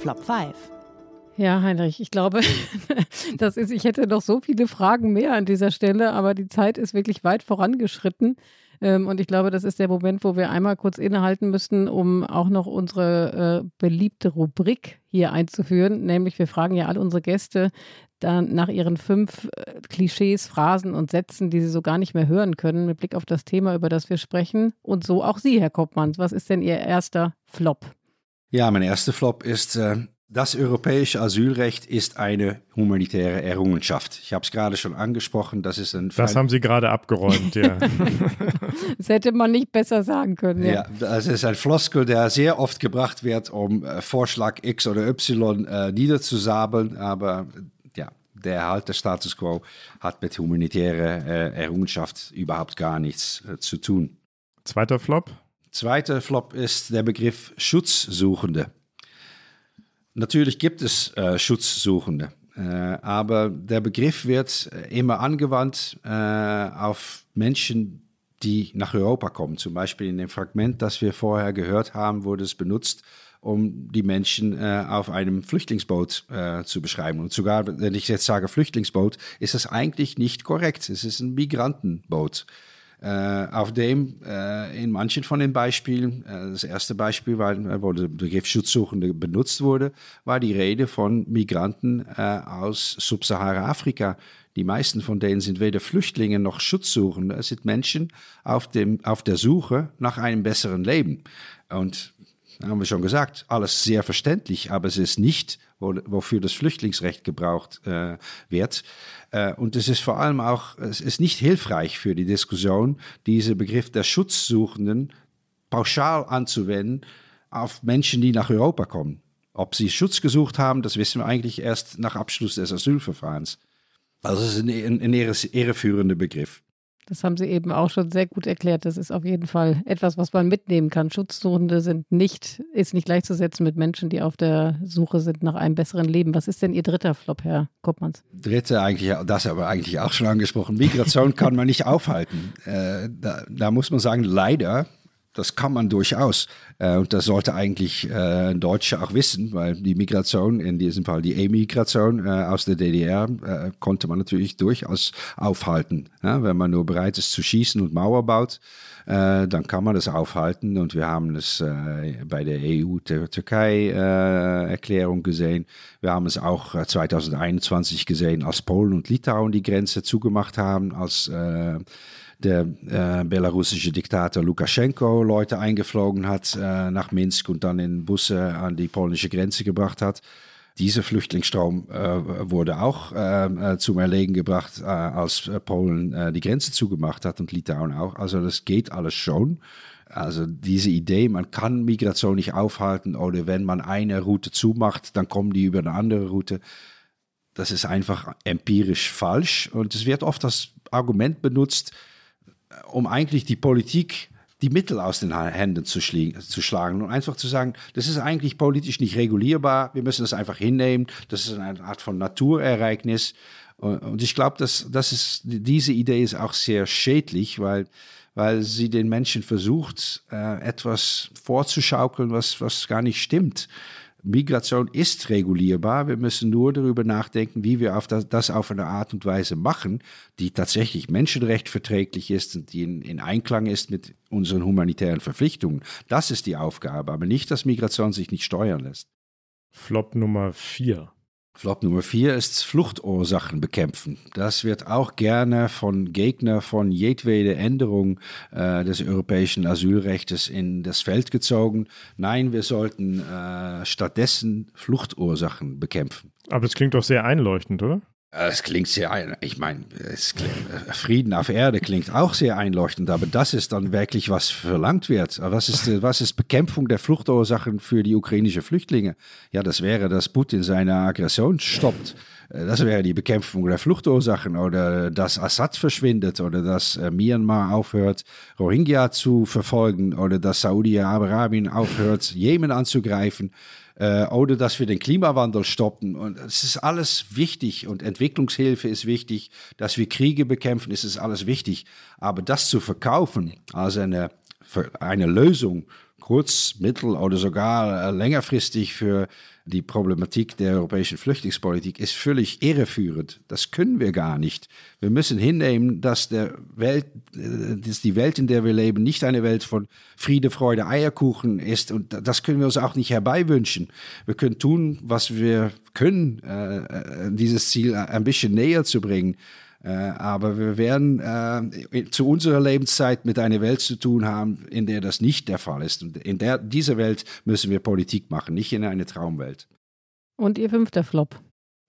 Flop 5. Ja, Heinrich, ich glaube, das ist, ich hätte noch so viele Fragen mehr an dieser Stelle, aber die Zeit ist wirklich weit vorangeschritten. Ähm, und ich glaube, das ist der Moment, wo wir einmal kurz innehalten müssten, um auch noch unsere äh, beliebte Rubrik hier einzuführen. Nämlich, wir fragen ja alle unsere Gäste dann nach ihren fünf äh, Klischees, Phrasen und Sätzen, die sie so gar nicht mehr hören können, mit Blick auf das Thema, über das wir sprechen. Und so auch Sie, Herr Koppmanns. Was ist denn Ihr erster Flop? Ja, mein erster Flop ist, äh, das europäische Asylrecht ist eine humanitäre Errungenschaft. Ich habe es gerade schon angesprochen, das ist ein. Das haben Sie gerade abgeräumt, ja. das hätte man nicht besser sagen können. Ja. ja, das ist ein Floskel, der sehr oft gebracht wird, um äh, Vorschlag X oder Y äh, niederzusabeln, aber ja, der Erhalt des Status quo hat mit humanitärer äh, Errungenschaft überhaupt gar nichts äh, zu tun. Zweiter Flop? Zweiter Flop ist der Begriff Schutzsuchende. Natürlich gibt es äh, Schutzsuchende, äh, aber der Begriff wird immer angewandt äh, auf Menschen, die nach Europa kommen. Zum Beispiel in dem Fragment, das wir vorher gehört haben, wurde es benutzt, um die Menschen äh, auf einem Flüchtlingsboot äh, zu beschreiben. Und sogar, wenn ich jetzt sage Flüchtlingsboot, ist das eigentlich nicht korrekt. Es ist ein Migrantenboot. Äh, auf dem äh, in manchen von den Beispielen, äh, das erste Beispiel, war, wo der Begriff Schutzsuchende benutzt wurde, war die Rede von Migranten aus Subsahara-Afrika. Die meisten von denen sind weder Flüchtlinge noch Schutzsuchende. Es sind Menschen auf, dem, auf der Suche nach einem besseren Leben. Und haben wir schon gesagt, alles sehr verständlich, aber es ist nicht, wofür das Flüchtlingsrecht gebraucht äh, wird. Äh, und es ist vor allem auch, es ist nicht hilfreich für die Diskussion, diesen Begriff der Schutzsuchenden pauschal anzuwenden auf Menschen, die nach Europa kommen. Ob sie Schutz gesucht haben, das wissen wir eigentlich erst nach Abschluss des Asylverfahrens. Also es ist ein, ein irreführender Begriff. Das haben Sie eben auch schon sehr gut erklärt. Das ist auf jeden Fall etwas, was man mitnehmen kann. Schutzsuchende sind nicht, ist nicht gleichzusetzen mit Menschen, die auf der Suche sind nach einem besseren Leben. Was ist denn Ihr dritter Flop, Herr Koppmanns? Dritte eigentlich, das aber eigentlich auch schon angesprochen. Migration kann man nicht aufhalten. Äh, da, da muss man sagen, leider das kann man durchaus. Äh, und das sollte eigentlich äh, Deutsche auch wissen, weil die Migration, in diesem Fall die Emigration äh, aus der DDR, äh, konnte man natürlich durchaus aufhalten. Ja, wenn man nur bereit ist zu schießen und Mauer baut, äh, dann kann man das aufhalten. Und wir haben es äh, bei der EU-Türkei-Erklärung gesehen. Wir haben es auch 2021 gesehen, als Polen und Litauen die Grenze zugemacht haben, als der äh, belarussische Diktator Lukaschenko Leute eingeflogen hat äh, nach Minsk und dann in Busse an die polnische Grenze gebracht hat. Dieser Flüchtlingsstrom äh, wurde auch äh, äh, zum Erlegen gebracht, äh, als Polen die Grenze zugemacht hat und Litauen auch. Also das geht alles schon. Also diese Idee, man kann Migration nicht aufhalten oder wenn man eine Route zumacht, dann kommen die über eine andere Route. Das ist einfach empirisch falsch und es wird oft das Argument benutzt, um eigentlich die Politik die Mittel aus den Händen zu, zu, schlagen und einfach zu sagen, das ist eigentlich politisch nicht regulierbar, wir müssen das einfach hinnehmen, das ist eine Art von Naturereignis. Und ich glaube, dass, dass es, diese Idee ist auch sehr schädlich, weil, weil sie den Menschen versucht, äh, etwas vorzuschaukeln, was, was gar nicht stimmt. Migration ist regulierbar. Wir müssen nur darüber nachdenken, wie wir auf das, das, auf eine Art und Weise machen, die tatsächlich menschenrechtverträglich ist und die in, in, Einklang ist mit unseren humanitären Verpflichtungen. Das ist die Aufgabe, aber nicht, dass Migration sich nicht steuern lässt. Flop Nummer vier. Flop Nummer vier ist Fluchtursachen bekämpfen. Das wird auch gerne von Gegnern von jedwede Änderung äh, des europäischen Asylrechts in das Feld gezogen. Nein, wir sollten äh, stattdessen Fluchtursachen bekämpfen. Aber es klingt doch sehr einleuchtend, oder? Es klingt sehr, ich meine, Frieden auf Erde klingt auch sehr einleuchtend, aber das ist dann wirklich, was verlangt wird. Was ist, was ist Bekämpfung der Fluchtursachen für die ukrainischen Flüchtlinge? Ja, das wäre, dass Putin seine Aggression stoppt. Das wäre die Bekämpfung der Fluchtursachen oder dass Assad verschwindet oder dass äh, Myanmar aufhört, Rohingya zu verfolgen oder dass Saudi-Arabien aufhört, Jemen anzugreifen äh, oder dass wir den Klimawandel stoppen. Und es ist alles wichtig und Entwicklungshilfe ist wichtig, dass wir Kriege bekämpfen, ist es alles wichtig. Aber das zu verkaufen als eine, eine Lösung, kurz-, mittel- oder sogar äh, längerfristig für die Problematik der europäischen Flüchtlingspolitik ist völlig irreführend. Das können wir gar nicht. Wir müssen hinnehmen, dass, der Welt, äh, dass die Welt, in der wir leben, nicht eine Welt von Friede, Freude, Eierkuchen ist. Und das können wir uns auch nicht herbeiwünschen. Wir können tun, was wir können, äh, äh dieses Ziel ein bisschen näher zu bringen. Äh, aber wir werden äh, zu unserer Lebenszeit mit einer Welt zu tun haben, in der das nicht der Fall ist. Und in der, dieser Welt müssen wir Politik machen, nicht in eine Traumwelt. Und Ihr fünfter Flop?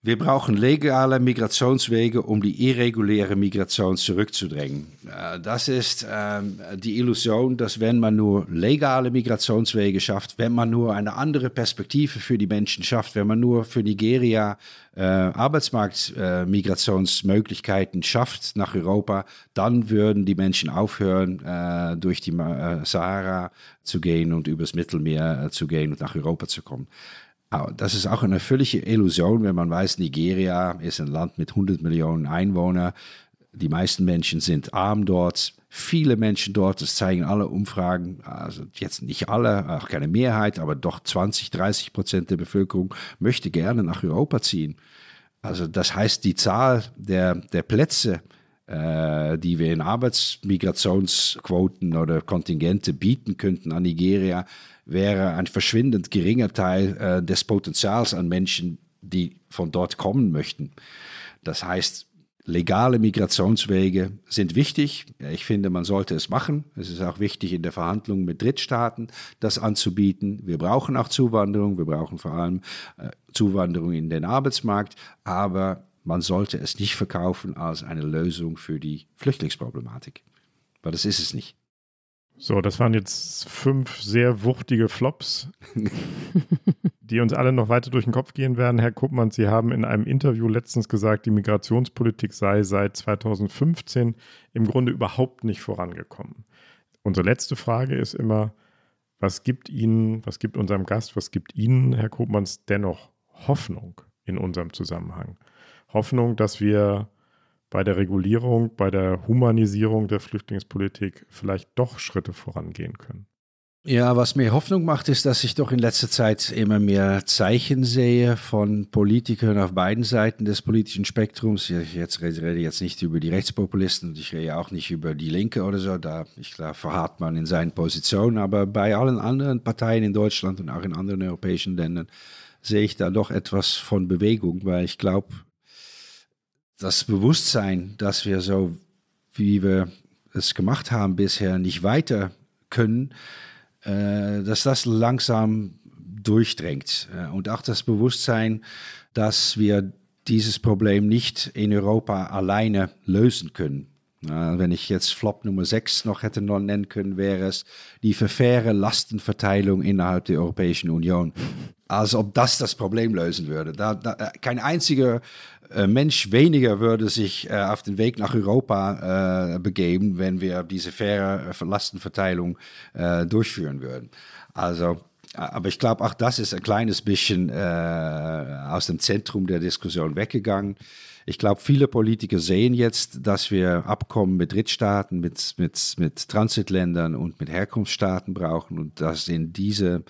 Wir brauchen legale Migrationswege, um die irreguläre Migration zurückzudrängen. Äh, das ist ähm, die Illusion, dass wenn man nur legale Migrationswege schafft, wenn man nur eine andere Perspektive für die Menschen schafft, wenn man nur für Nigeria äh, Arbeitsmarktmigrationsmöglichkeiten äh, schafft nach Europa, dann würden die Menschen aufhören, durch die Sahara zu gehen und übers Mittelmeer zu gehen und nach Europa zu kommen. Das ist auch eine völlige Illusion, wenn man weiß, Nigeria ist ein Land mit 100 Millionen Einwohnern. Die meisten Menschen sind arm dort. Viele Menschen dort, das zeigen alle Umfragen, also jetzt nicht alle, auch keine Mehrheit, aber doch 20, 30 Prozent der Bevölkerung möchte gerne nach Europa ziehen. Also das heißt, die Zahl der, der Plätze, äh, die wir in Arbeitsmigrationsquoten oder Kontingente bieten könnten an Nigeria, wäre ein verschwindend geringer Teil äh, des Potenzials an Menschen, die von dort kommen möchten. Das heißt, legale Migrationswege sind wichtig. Ich finde, man sollte es machen. Es ist auch wichtig in der Verhandlung mit Drittstaaten, das anzubieten. Wir brauchen auch Zuwanderung. Wir brauchen vor allem äh, Zuwanderung in den Arbeitsmarkt. Aber man sollte es nicht verkaufen als eine Lösung für die Flüchtlingsproblematik. Weil das ist es nicht. So, das waren jetzt fünf sehr wuchtige Flops, die uns alle noch weiter durch den Kopf gehen werden. Herr Kuppmann, Sie haben in einem Interview letztens gesagt, die Migrationspolitik sei seit 2015 im Grunde überhaupt nicht vorangekommen. Unsere letzte Frage ist immer, was gibt Ihnen, was gibt unserem Gast, was gibt Ihnen, Herr Kuppmanns, dennoch Hoffnung in unserem Zusammenhang? Hoffnung, dass wir bei der Regulierung, bei der Humanisierung der Flüchtlingspolitik vielleicht doch Schritte vorangehen können? Ja, was mir Hoffnung macht, ist, dass ich doch in letzter Zeit immer mehr Zeichen sehe von Politikern auf beiden Seiten des politischen Spektrums. Ich jetzt rede jetzt nicht über die Rechtspopulisten und ich rede auch nicht über die Linke oder so. Da, ich glaube, verharrt man in seinen Positionen. Aber bei allen anderen Parteien in Deutschland und auch in anderen europäischen Ländern sehe ich da doch etwas von Bewegung, weil ich glaube, das Bewusstsein, dass wir so, wie wir es gemacht haben bisher, nicht weiter können, äh, dass das langsam durchdrängt. Äh, und auch das Bewusstsein, dass wir dieses Problem nicht in Europa alleine lösen können. wenn ich jetzt Flop Nummer 6 noch hätte nennen können, wäre es die verfaire Lastenverteilung innerhalb der Europäischen Union. Als ob das das Problem lösen würde. Da, da, kein einziger äh, Mensch weniger würde sich äh, auf den Weg nach Europa äh, begeben, wenn wir diese faire Lastenverteilung durchführen würden. Also aber ich glaube, auch das ist ein kleines bisschen äh, aus dem Zentrum der Diskussion weggegangen. Ich glaube, viele Politiker sehen jetzt, dass wir Abkommen mit Drittstaaten, mit, mit, mit Transitländern und mit Herkunftsstaaten brauchen und dass in diese äh,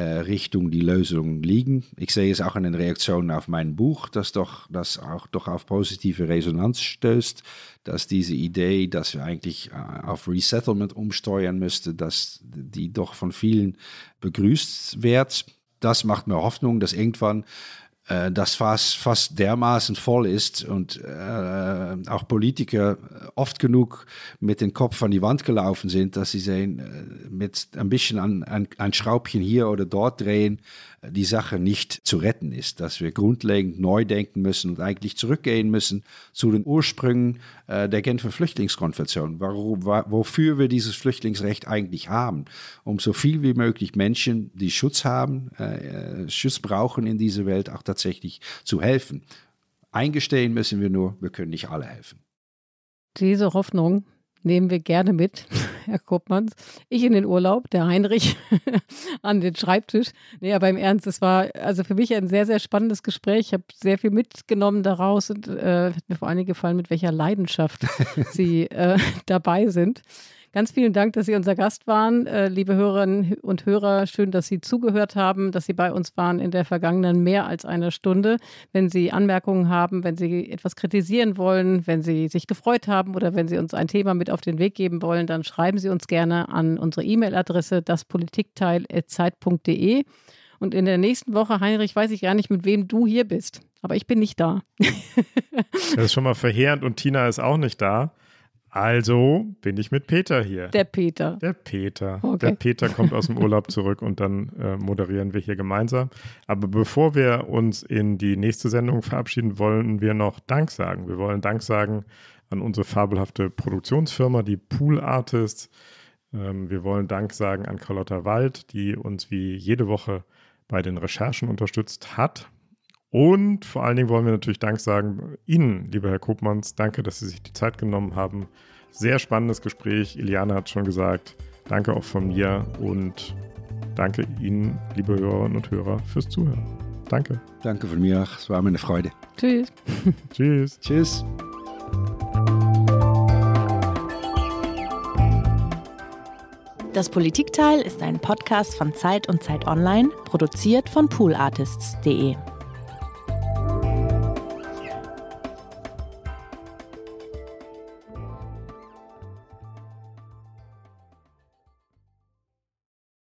Richtung die Lösungen liegen. Ich sehe es auch in den Reaktionen auf mein Buch, dass doch das auch doch auf positive Resonanz stößt, dass diese Idee, dass wir eigentlich äh, auf Resettlement umsteuern müssten, dass die doch von vielen begrüßt wird. Das macht mir Hoffnung, dass irgendwann äh, das fast, fast dermaßen voll ist und äh, auch Politiker oft genug mit dem Kopf an die Wand gelaufen sind, dass sie sehen, äh, mit ein bisschen an, an, ein Schraubchen hier oder dort drehen, die Sache nicht zu retten ist, dass wir grundlegend neu denken müssen und eigentlich zurückgehen müssen zu den Ursprüngen äh, der Genfer Flüchtlingskonvention, wofür wir dieses Flüchtlingsrecht eigentlich haben, um so viel wie möglich Menschen, die Schutz haben, äh, Schutz brauchen in dieser Welt, auch tatsächlich zu helfen. Eingestehen müssen wir nur, wir können nicht alle helfen. Diese Hoffnung nehmen wir gerne mit, Herr Koppmanns. Ich in den Urlaub, der Heinrich an den Schreibtisch. Nee, aber im Ernst, es war also für mich ein sehr, sehr spannendes Gespräch. Ich habe sehr viel mitgenommen daraus und äh, hat mir vor allen Dingen gefallen, mit welcher Leidenschaft Sie äh, dabei sind. Ganz vielen Dank, dass Sie unser Gast waren. Äh, liebe Hörerinnen und Hörer, schön, dass Sie zugehört haben, dass Sie bei uns waren in der vergangenen mehr als einer Stunde. Wenn Sie Anmerkungen haben, wenn Sie etwas kritisieren wollen, wenn Sie sich gefreut haben oder wenn Sie uns ein Thema mit auf den Weg geben wollen, dann schreiben Sie uns gerne an unsere E-Mail-Adresse daspolitikteil.zeit.de. Und in der nächsten Woche, Heinrich, weiß ich gar nicht, mit wem du hier bist. Aber ich bin nicht da. das ist schon mal verheerend und Tina ist auch nicht da. Also bin ich mit Peter hier. Der Peter. Der Peter. Okay. Der Peter kommt aus dem Urlaub zurück und dann äh, moderieren wir hier gemeinsam. Aber bevor wir uns in die nächste Sendung verabschieden, wollen wir noch Dank sagen. Wir wollen Dank sagen an unsere fabelhafte Produktionsfirma, die Pool Artists. Ähm, wir wollen Dank sagen an Carlotta Wald, die uns wie jede Woche bei den Recherchen unterstützt hat. Und vor allen Dingen wollen wir natürlich Dank sagen Ihnen, lieber Herr Kopmanns. Danke, dass Sie sich die Zeit genommen haben. Sehr spannendes Gespräch. Iliana hat schon gesagt. Danke auch von mir und danke Ihnen, liebe Hörerinnen und Hörer, fürs Zuhören. Danke. Danke von mir auch. Es war mir eine Freude. Tschüss. Tschüss. Tschüss. Das Politikteil ist ein Podcast von Zeit und Zeit Online, produziert von poolartists.de.